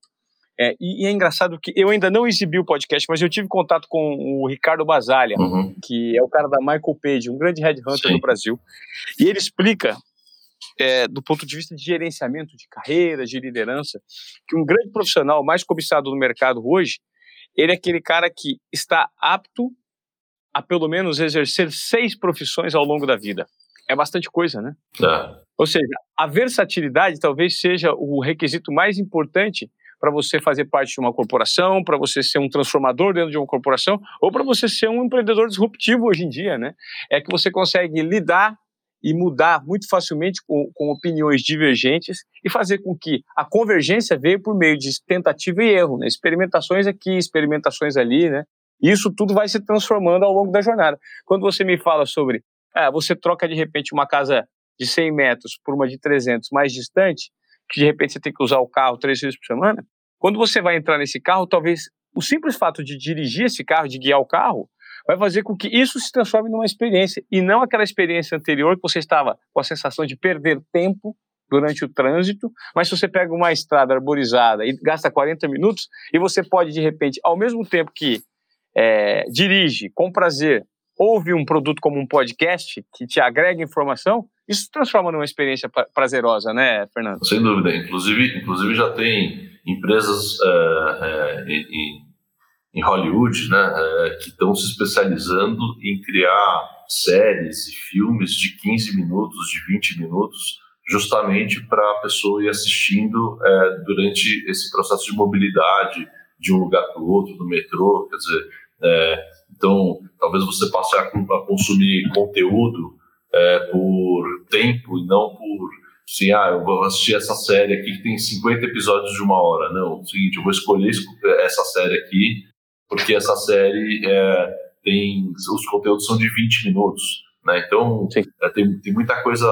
É, e, e, é engraçado que eu ainda não exibi o podcast, mas eu tive contato com o Ricardo Basalha, uhum. que é o cara da Michael Page, um grande headhunter no Brasil. E ele explica, é, do ponto de vista de gerenciamento de carreira, de liderança, que um grande profissional mais cobiçado no mercado hoje, ele é aquele cara que está apto a pelo menos exercer seis profissões ao longo da vida. É bastante coisa, né? É. Ou seja, a versatilidade talvez seja o requisito mais importante para você fazer parte de uma corporação, para você ser um transformador dentro de uma corporação, ou para você ser um empreendedor disruptivo hoje em dia, né? É que você consegue lidar e mudar muito facilmente com, com, opiniões divergentes e fazer com que a convergência veio por meio de tentativa e erro, né? experimentações aqui, experimentações ali, né? Isso tudo vai se transformando ao longo da jornada. Quando você me fala sobre, ah, você troca de repente uma casa de 100 metros por uma de 300 mais distante, que de repente você tem que usar o carro três vezes por semana, quando você vai entrar nesse carro, talvez o simples fato de dirigir esse carro, de guiar o carro, vai fazer com que isso se transforme numa experiência e não aquela experiência anterior que você estava com a sensação de perder tempo durante o trânsito, mas se você pega uma estrada arborizada e gasta 40 minutos e você pode de repente, ao mesmo tempo que é, dirige com prazer, ouve um produto como um podcast que te agrega informação, isso se transforma numa experiência prazerosa, né, Fernando? Sem dúvida. Inclusive, inclusive já tem empresas é, é, em, em, Hollywood né, é, que estão se especializando em criar séries e filmes de 15 minutos, de 20 minutos, justamente para a pessoa ir assistindo é, durante esse processo de mobilidade de um lugar para o outro, do metrô, quer dizer, é, então talvez você passe a, a consumir conteúdo é, por tempo e não por assim, ah, eu vou assistir essa série aqui que tem 50 episódios de uma hora. Não, é o seguinte, eu vou escolher essa série aqui porque essa série é, tem os conteúdos são de 20 minutos, né? Então é, tem, tem muita coisa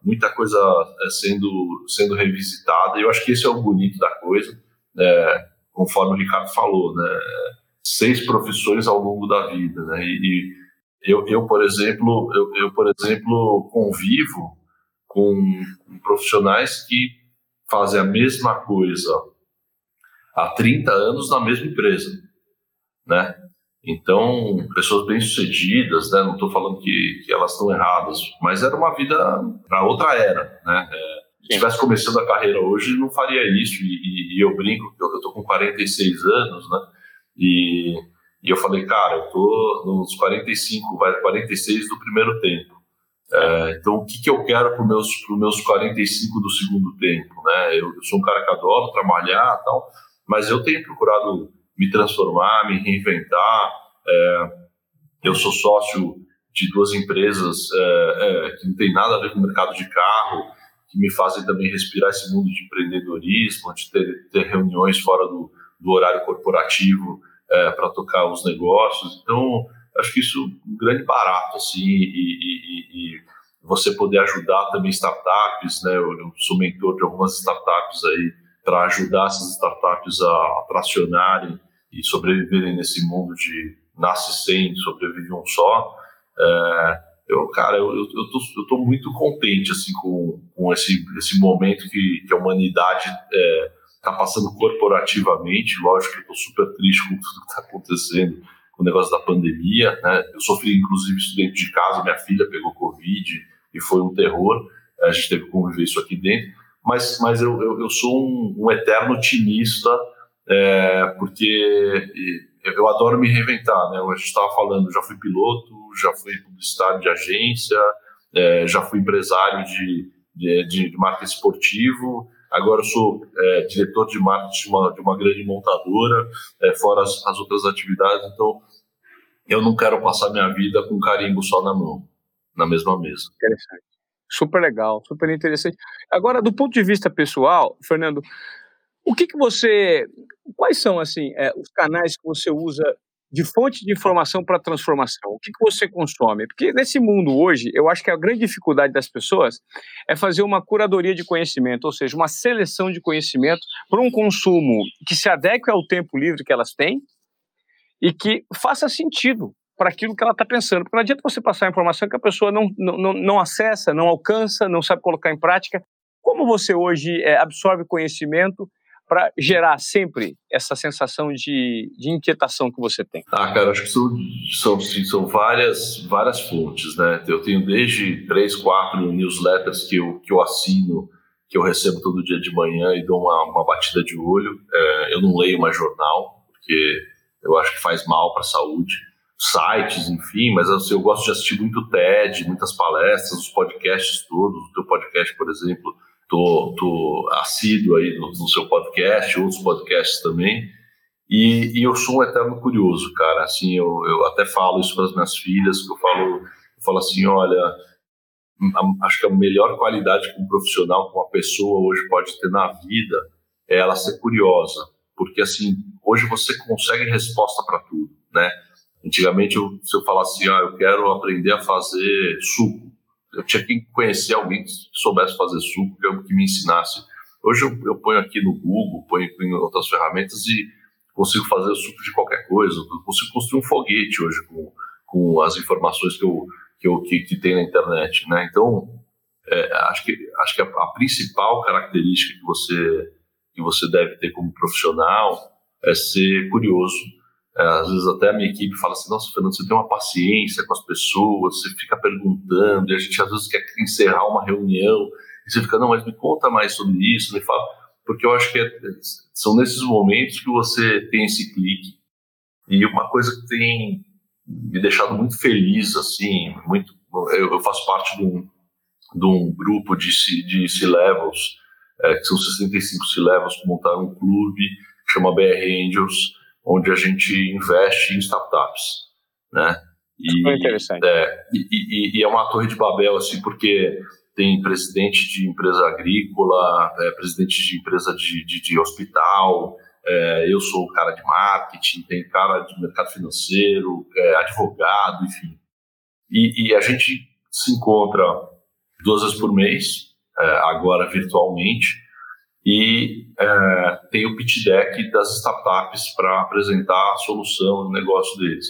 muita coisa é, sendo sendo revisitada. E eu acho que esse é o bonito da coisa, é, conforme o Ricardo falou, né? Seis profissões ao longo da vida, né? E, e eu, eu, por exemplo, eu, eu, por exemplo, convivo com profissionais que fazem a mesma coisa há 30 anos na mesma empresa, né? Então, pessoas bem-sucedidas, né? Não estou falando que, que elas estão erradas, mas era uma vida para outra era, né? É, se estivesse começando a carreira hoje, não faria isso. E, e, e eu brinco eu estou com 46 anos, né? E e eu falei, cara, eu tô nos 45, vai 46 do primeiro tempo. É, então, o que, que eu quero para os meus, meus 45 do segundo tempo? Né? Eu, eu, sou um cara que adoro trabalhar tal, mas eu tenho procurado me transformar, me reinventar. É, eu sou sócio de duas empresas é, é que não tem nada a ver com o mercado de carro, que me fazem também respirar esse mundo de empreendedorismo, de ter, ter reuniões fora do, do horário corporativo é, para tocar os negócios. Então, acho que isso é um grande barato, assim, e, e, e, você poder ajudar também startups, né? Eu, eu sou mentor de algumas startups aí para ajudar essas startups a, a tracionarem e sobreviverem nesse mundo de nasce sem, sobrevive um só. É, eu, cara, eu, eu, tô, eu tô muito contente, assim, com, com esse, esse momento que, que a humanidade é, está passando corporativamente. Lógico que eu estou super triste com tudo que está acontecendo com o negócio da pandemia. Né? Eu sofri, inclusive, isso dentro de casa. Minha filha pegou Covid e foi um terror. A gente teve que conviver isso aqui dentro. Mas, mas eu, eu, eu sou um, um, eterno otimista, é, porque eu adoro me reinventar. Né? A gente estava falando, já fui piloto, já fui publicitário de agência, é, já fui empresário de, de, de marketing esportivo, Agora sou é, diretor de marketing de uma, de uma grande montadora, é, fora as, as, outras atividades. Então, eu não quero passar minha vida com carimbo só na mão, na mesma mesa. Interessante. Super legal, super interessante. Agora, do ponto de vista pessoal, Fernando, o que, que você. Quais são, assim, é, os canais que você usa de fonte de informação para transformação. O que, que você consome? Porque nesse mundo hoje, eu acho que a grande dificuldade das pessoas é fazer uma curadoria de conhecimento, ou seja, uma seleção de conhecimento para um consumo que se adeque ao tempo livre que elas têm e que faça sentido para aquilo que ela está pensando. Porque não adianta você passar a informação que a pessoa não, não, não acessa, não alcança, não sabe colocar em prática. Como você hoje é, absorve conhecimento para gerar sempre essa sensação de, de inquietação que você tem? Ah, cara, acho que são, são, são várias, várias fontes, né? Eu tenho desde três, quatro newsletters que eu, que eu assino, que eu recebo todo dia de manhã e dou uma, uma batida de olho. É, eu não leio mais jornal, porque eu acho que faz mal para a saúde. Sites, enfim, mas assim, eu gosto de assistir muito TED, muitas palestras, os podcasts todos. O teu podcast, por exemplo, tô, tô assíduo aí no, no, seu podcast, outros podcasts também. E, e, eu sou um eterno curioso, cara. Assim, eu, eu até falo isso para as minhas filhas, que eu falo, eu falo assim, olha, a, acho que a melhor qualidade que um profissional, que uma pessoa hoje pode ter na vida é ela ser curiosa, porque assim, hoje você consegue resposta para tudo, né? Antigamente, eu, se eu falasse assim, ah, eu quero aprender a fazer suco, eu tinha que conhecer alguém que soubesse fazer suco, que me ensinasse. Hoje eu, eu ponho aqui no Google, ponho em outras ferramentas e consigo fazer suco de qualquer coisa. Eu consigo construir um foguete hoje com, com as informações que eu que, eu, que, que tem na internet, né? Então, é, acho que acho que a, a, principal característica que você que você deve ter como profissional é ser curioso às vezes até a minha equipe fala assim, nossa, Fernando, você tem uma paciência com as pessoas, você fica perguntando, e a gente às vezes quer encerrar uma reunião, e você fica, não, mas me conta mais sobre isso, me fala, porque eu acho que é, são nesses momentos que você tem esse clique. E uma coisa que tem me deixado muito feliz, assim, muito, eu, eu faço parte de um, de um grupo de, de C-Levels, é, que são 65 C-Levels que montaram um clube que chama BR Angels, onde a gente investe em startups, né? E, interessante. É, e, e, e, é uma torre de Babel, assim, porque tem presidente de empresa agrícola, é, presidente de empresa de, de, de hospital, é, eu sou o cara de marketing, tem cara de mercado financeiro, é, advogado, enfim. E, a gente se encontra duas vezes por mês, é, agora virtualmente, e é, tem o pitch deck das startups para apresentar a solução do negócio deles.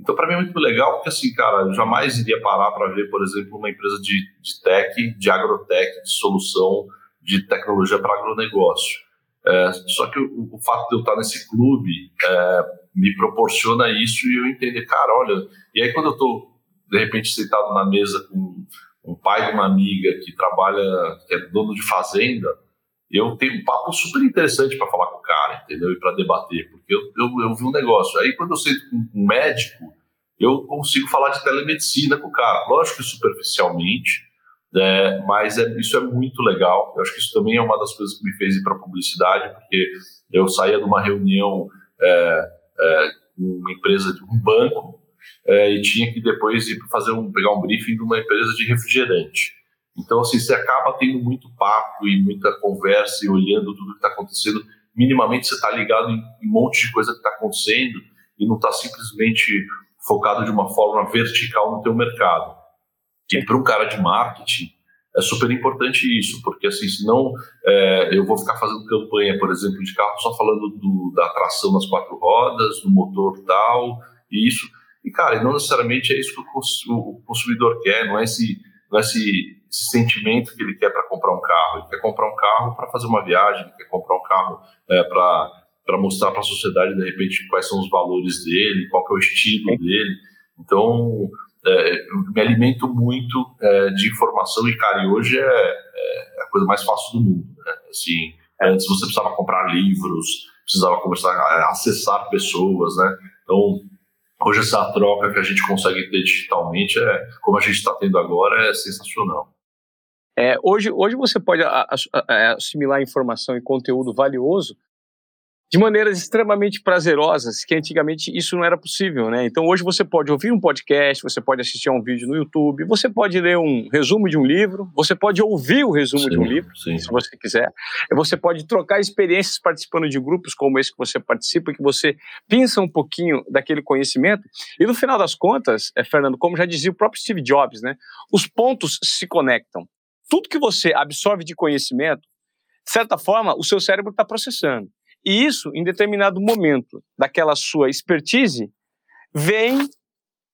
Então, para mim é muito legal, porque assim, cara, eu jamais iria parar para ver, por exemplo, uma empresa de, de tech, de agrotech, de solução de tecnologia para agronegócio. É, só que o, o, fato de eu estar nesse clube é, me proporciona isso e eu entender, cara, olha, e aí quando eu estou, de repente, sentado na mesa com um pai de uma amiga que trabalha, que é dono de fazenda, eu tenho um papo super interessante para falar com o cara, entendeu? E para debater, porque eu, eu, eu, vi um negócio. Aí quando eu sento com um médico, eu consigo falar de telemedicina com o cara. Lógico que superficialmente, né? mas é, isso é muito legal. Eu acho que isso também é uma das coisas que me fez ir para publicidade, porque eu saía de uma reunião é, é, com uma empresa de um banco é, e tinha que depois ir fazer um, pegar um briefing de uma empresa de refrigerante. Então, assim, você acaba tendo muito papo e muita conversa e olhando tudo que está acontecendo. Minimamente você está ligado em um monte de coisa que está acontecendo e não está simplesmente focado de uma forma vertical no teu mercado. E para um cara de marketing é super importante isso, porque assim, senão é, eu vou ficar fazendo campanha, por exemplo, de carro só falando do, da tração nas quatro rodas, do motor tal, e isso. E cara, não necessariamente é isso que o consumidor quer, não é esse, não é esse esse sentimento que ele quer para comprar um carro. Ele quer comprar um carro para fazer uma viagem, ele quer comprar um carro é, para mostrar para a sociedade, de repente, quais são os valores dele, qual é o estilo dele. Então, é, me alimento muito é, de informação e, cara, e hoje é, é, a coisa mais fácil do mundo. Né? Assim, antes você precisava comprar livros, precisava começar a acessar pessoas, né? Então, hoje essa troca que a gente consegue ter digitalmente, é, como a gente está tendo agora, é sensacional. É, hoje, hoje você pode é, assimilar informação e conteúdo valioso de maneiras extremamente prazerosas, que antigamente isso não era possível, né? Então hoje você pode ouvir um podcast, você pode assistir a um vídeo no YouTube, você pode ler um resumo de um livro, você pode ouvir o resumo sim, de um livro, sim. se você quiser. Você pode trocar experiências participando de grupos como esse que você participa, que você pensa um pouquinho daquele conhecimento. E no final das contas, é, Fernando, como já dizia o próprio Steve Jobs, né? Os pontos se conectam tudo que você absorve de conhecimento, de certa forma, o seu cérebro está processando. E isso, em determinado momento daquela sua expertise, vem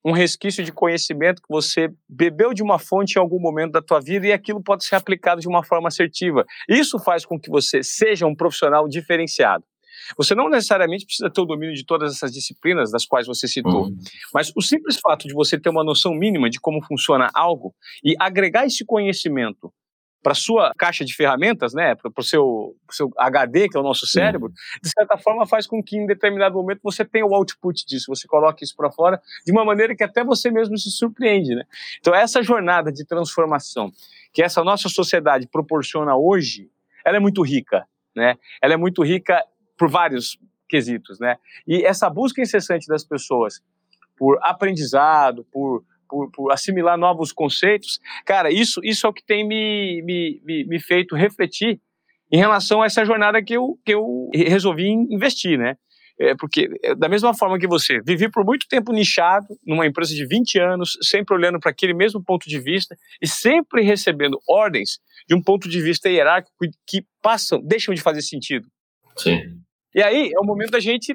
um resquício de conhecimento que você bebeu de uma fonte em algum momento da tua vida e aquilo pode ser aplicado de uma forma assertiva. Isso faz com que você seja um profissional diferenciado. Você não necessariamente precisa ter o domínio de todas essas disciplinas das quais você citou, uhum. mas o simples fato de você ter uma noção mínima de como funciona algo e agregar esse conhecimento para sua caixa de ferramentas, né, para o seu, seu HD, que é o nosso cérebro, de certa forma faz com que em determinado momento você tenha o output disso, você coloque isso para fora de uma maneira que até você mesmo se surpreende, né? Então essa jornada de transformação que essa nossa sociedade proporciona hoje, ela é muito rica, né? Ela é muito rica por vários quesitos, né? E essa busca incessante das pessoas por aprendizado, por por, por, assimilar novos conceitos, cara, isso, isso é o que tem me, me, me, me, feito refletir em relação a essa jornada que eu, que eu resolvi investir, né? É porque, é, da mesma forma que você, vivi por muito tempo nichado, numa empresa de 20 anos, sempre olhando para aquele mesmo ponto de vista e sempre recebendo ordens de um ponto de vista hierárquico que passam, deixam de fazer sentido. Sim. E aí é o momento da gente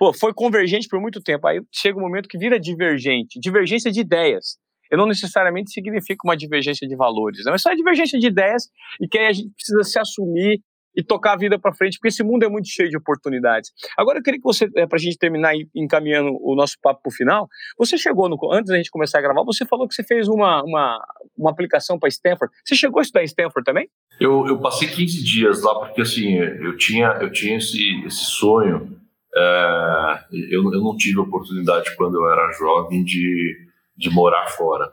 pô, foi convergente por muito tempo. Aí chega um momento que vira divergente. Divergência de ideias. Eu não necessariamente significa uma divergência de valores. Não é só divergência de ideias e que aí a gente precisa se assumir e tocar a vida para frente, porque esse mundo é muito cheio de oportunidades. Agora eu queria que você, é, para a gente terminar encaminhando o nosso papo para o final, você chegou, no, antes da gente começar a gravar, você falou que você fez uma, uma, uma aplicação para Stanford. Você chegou a estudar em Stanford também? Eu, eu passei 15 dias lá, porque assim, eu tinha, eu tinha esse, esse sonho é, eu, eu não tive oportunidade quando eu era jovem de, de morar fora.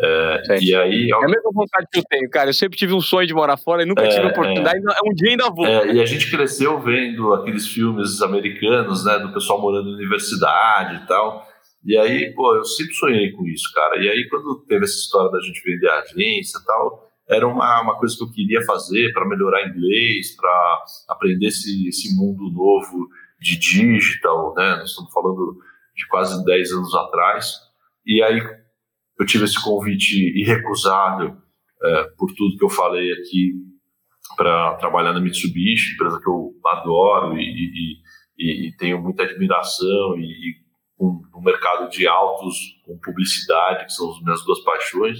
É, e aí, é a mesma vontade que eu tenho, cara. Eu sempre tive um sonho de morar fora e nunca é, tive oportunidade. É. Um dia ainda vou. É, e a gente cresceu vendo aqueles filmes americanos, né, do pessoal morando na universidade e tal. E aí, pô, eu sempre sonhei com isso, cara. E aí, quando teve essa história da gente vender a agência e tal, era uma, uma coisa que eu queria fazer para melhorar inglês, para aprender esse, esse mundo novo de digital, né? Nós estamos falando de quase 10 anos atrás. E aí eu tive esse convite irrecusável é, por tudo que eu falei aqui para trabalhar na Mitsubishi, empresa que eu adoro e, e, e tenho muita admiração e, e um, um, mercado de autos com publicidade, que são as minhas duas paixões.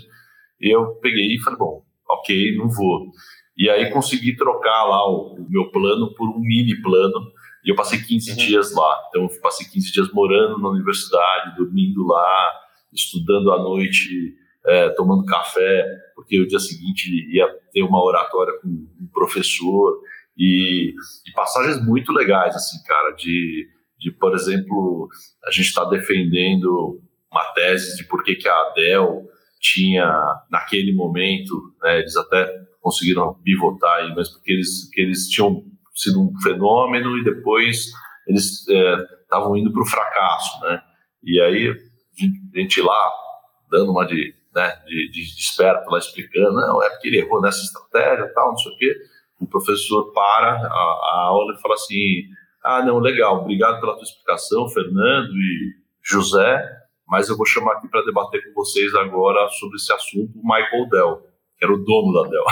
E eu peguei e falei, bom, ok, não vou. E aí consegui trocar lá o, o meu plano por um mini plano e eu passei 15 uhum. dias lá. Então, eu passei 15 dias morando na universidade, dormindo lá, estudando à noite, é, tomando café, porque o dia seguinte ia ter uma oratória com um professor. E, e passagens muito legais, assim, cara, de, de por exemplo, a gente está defendendo uma tese de por que, que a Adele tinha, naquele momento, né, eles até conseguiram pivotar aí, mas porque eles, porque eles tinham sido um fenômeno e depois eles estavam é, indo para o fracasso, né? E aí a gente lá dando uma de, né, de, de, esperto lá explicando, não, é porque ele errou nessa estratégia tal, não sei o quê. O professor para a, a aula e fala assim, ah, não, legal, obrigado pela tua explicação, Fernando e José, mas eu vou chamar aqui para debater com vocês agora sobre esse assunto o Michael Dell, que era o dono da Dell.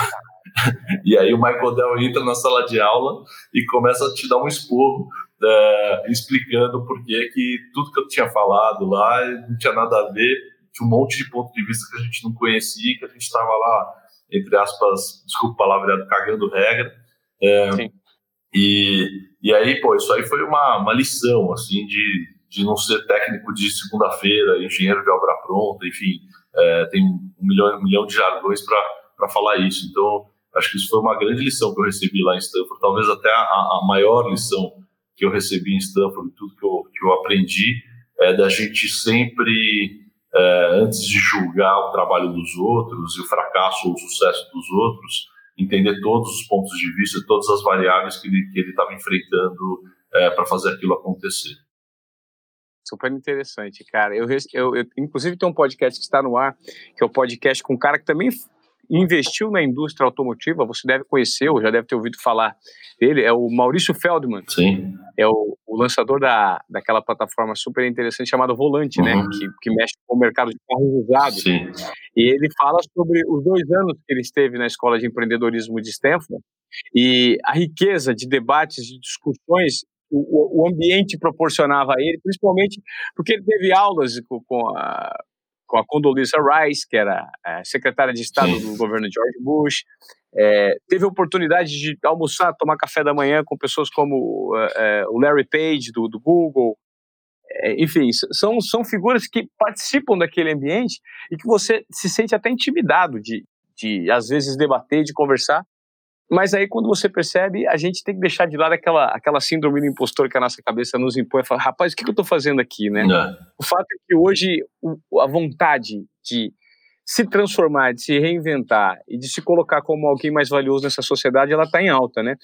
e aí o Michael Dell entra na sala de aula e começa a te dar um esporro é, explicando por que que tudo que eu tinha falado lá não tinha nada a ver, tinha um monte de ponto de vista que a gente não conhecia, que a gente estava lá, entre aspas, desculpa o palavreado, cagando regra. É, e, e aí, pô, isso aí foi uma, uma lição, assim, de, de não ser técnico de segunda-feira, engenheiro de obra pronta, enfim, é, tem um milhão, um milhão de jargões para falar isso. Então, Acho que isso foi uma grande lição que eu recebi lá em Stanford, talvez até a, a maior lição que eu recebi em Stanford, tudo que eu, que eu aprendi, é da gente sempre, é, antes de julgar o trabalho dos outros e o fracasso ou o sucesso dos outros, entender todos os pontos de vista, todas as variáveis que ele estava enfrentando é, para fazer aquilo acontecer. Super interessante, cara. Eu, eu, eu, inclusive, tem um podcast que está no ar, que é o um podcast com um cara que também investiu na indústria automotiva, você deve conhecer, ou já deve ter ouvido falar dele, é o Maurício Feldman. Sim. É o, o lançador da, daquela plataforma super interessante chamada Volante, né, uhum. né? Que, que mexe com o mercado de carros usados. Sim. E ele fala sobre os dois anos que ele esteve na Escola de Empreendedorismo de Stanford e a riqueza de debates, de discussões o, o, ambiente proporcionava a ele, principalmente porque ele teve aulas com, com a com a Condoleezza Rice, que era secretária de Estado Sim. do governo George Bush, é, teve a oportunidade de almoçar, tomar café da manhã com pessoas como é, o Larry Page do, do Google, é, enfim, são, são figuras que participam daquele ambiente e que você se sente até intimidado de, de às vezes, debater, de conversar. Mas aí, quando você percebe, a gente tem que deixar de lado aquela, aquela síndrome do impostor que a nossa cabeça nos impõe e falar, rapaz, o que, eu estou fazendo aqui, né? Não. O fato é que hoje a vontade de se transformar, de se reinventar e de se colocar como alguém mais valioso nessa sociedade, ela está em alta, né?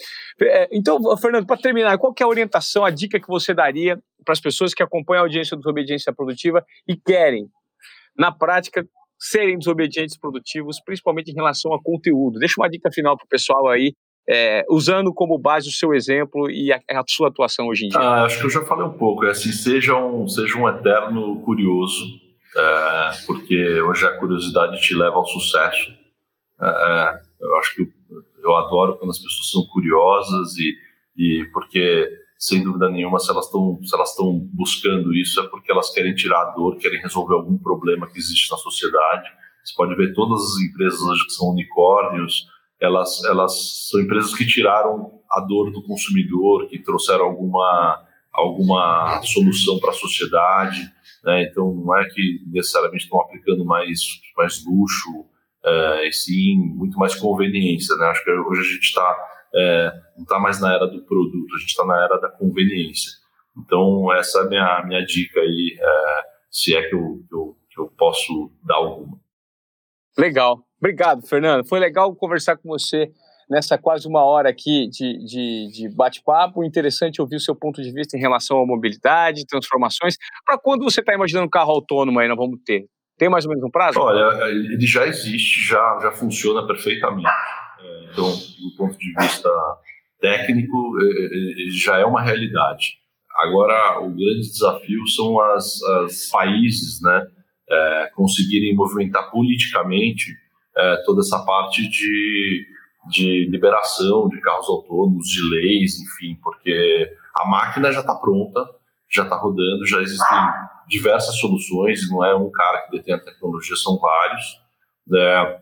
É, então, Fernando, para terminar, qual é a orientação, a dica que você daria para as pessoas que acompanham a audiência do Desobediência Produtiva e querem, na prática, serem desobedientes produtivos, principalmente em relação a conteúdo? Deixa uma dica final para o pessoal aí, é, usando como base o seu exemplo e a, a sua atuação hoje em dia. Ah, acho que eu já falei um pouco, é assim, seja um, seja um eterno curioso, é, porque hoje a curiosidade te leva ao sucesso. É, é eu acho que eu adoro quando as pessoas são curiosas e, e porque sem dúvida nenhuma se elas estão se elas estão buscando isso é porque elas querem tirar a dor, querem resolver algum problema que existe na sociedade. Você pode ver todas as empresas hoje que são unicórnios, elas elas são empresas que tiraram a dor do consumidor, que trouxeram alguma alguma solução para a sociedade. Né? Então, não é que necessariamente estão aplicando mais, mais luxo, é, sim muito mais conveniência. Né? Acho que hoje a gente está é, não está mais na era do produto, a gente está na era da conveniência. Então, essa é a minha, minha dica aí, é, se é que eu, eu, que eu posso dar alguma. Legal. Obrigado, Fernando. Foi legal conversar com você nessa quase uma hora aqui de, de, de bate-papo. Interessante ouvir o seu ponto de vista em relação à mobilidade, transformações. Para quando você está imaginando um carro autônomo aí, nós vamos ter? Tem mais ou menos um prazo? Olha, ele já existe, já, já funciona perfeitamente. É, então, do ponto de vista técnico, é, é, já é uma realidade. Agora, o grande desafio são as, as países, né, é, conseguirem movimentar politicamente é, toda essa parte de de liberação de carros autônomos, de leis, enfim, porque a máquina já está pronta, já está rodando, já existem diversas soluções, não é um cara que detém a tecnologia, são vários. É,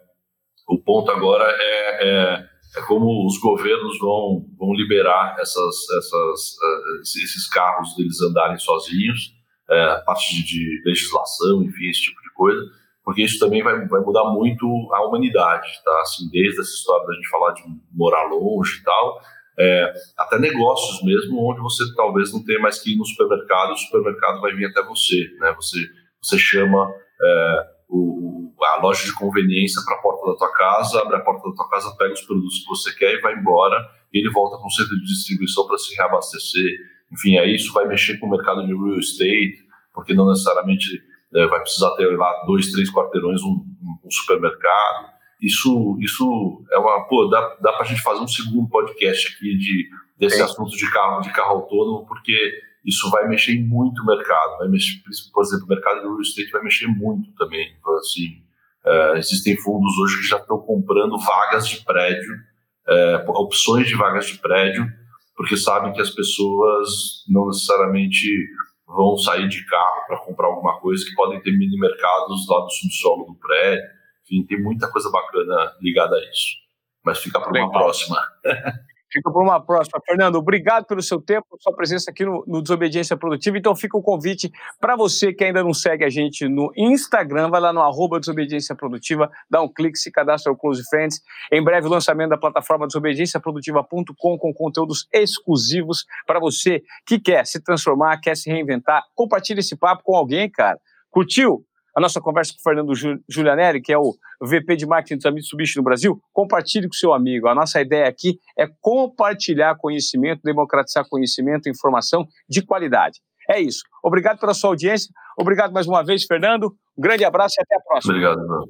o ponto agora é, é, é, como os governos vão, vão liberar essas, essas, uh, esses carros deles andarem sozinhos, é, a parte de, de legislação, enfim, esse tipo de coisa porque isso também vai, vai mudar muito a humanidade, tá? Assim, desde essa história da gente falar de morar longe e tal, é, até negócios mesmo, onde você talvez não tenha mais que ir no supermercado, o supermercado vai vir até você, né? Você, você chama é, o, a loja de conveniência para a porta da tua casa, abre a porta da tua casa, pega os produtos que você quer e vai embora, e ele volta com o centro de distribuição para se reabastecer. Enfim, aí isso vai mexer com o mercado de real estate, porque não necessariamente é, vai precisar ter lá dois, três quarteirões, um, um, supermercado. Isso, isso é uma. Pô, dá, dá para a gente fazer um segundo podcast aqui de, desse é. assunto de carro, de carro autônomo, porque isso vai mexer em muito o mercado. Vai mexer, por exemplo, o mercado de real estate vai mexer muito também. Então, assim, é, existem fundos hoje que já estão comprando vagas de prédio, é, opções de vagas de prédio, porque sabem que as pessoas não necessariamente vão sair de carro para comprar alguma coisa, que podem ter mini mercados lá no subsolo do prédio. Enfim, tem muita coisa bacana ligada a isso. Mas fica para uma próxima. Fica para uma próxima. Fernando, obrigado pelo seu tempo, sua presença aqui no, no Desobediência Produtiva. Então fica o convite para você que ainda não segue a gente no Instagram, vai lá no arroba Desobediência Produtiva, dá um clique, se cadastra ao Close Friends. Em breve o lançamento da plataforma desobedienciaprodutiva.com com conteúdos exclusivos para você que quer se transformar, quer se reinventar. Compartilhe esse papo com alguém, cara. Curtiu? A nossa conversa com o Fernando Giulianelli, que é o VP de marketing da Mitsubishi no Brasil, compartilhe com seu amigo. A nossa ideia aqui é compartilhar conhecimento, democratizar conhecimento e informação de qualidade. É isso. Obrigado pela sua audiência. Obrigado mais uma vez, Fernando. Um grande abraço e até a próxima. Obrigado.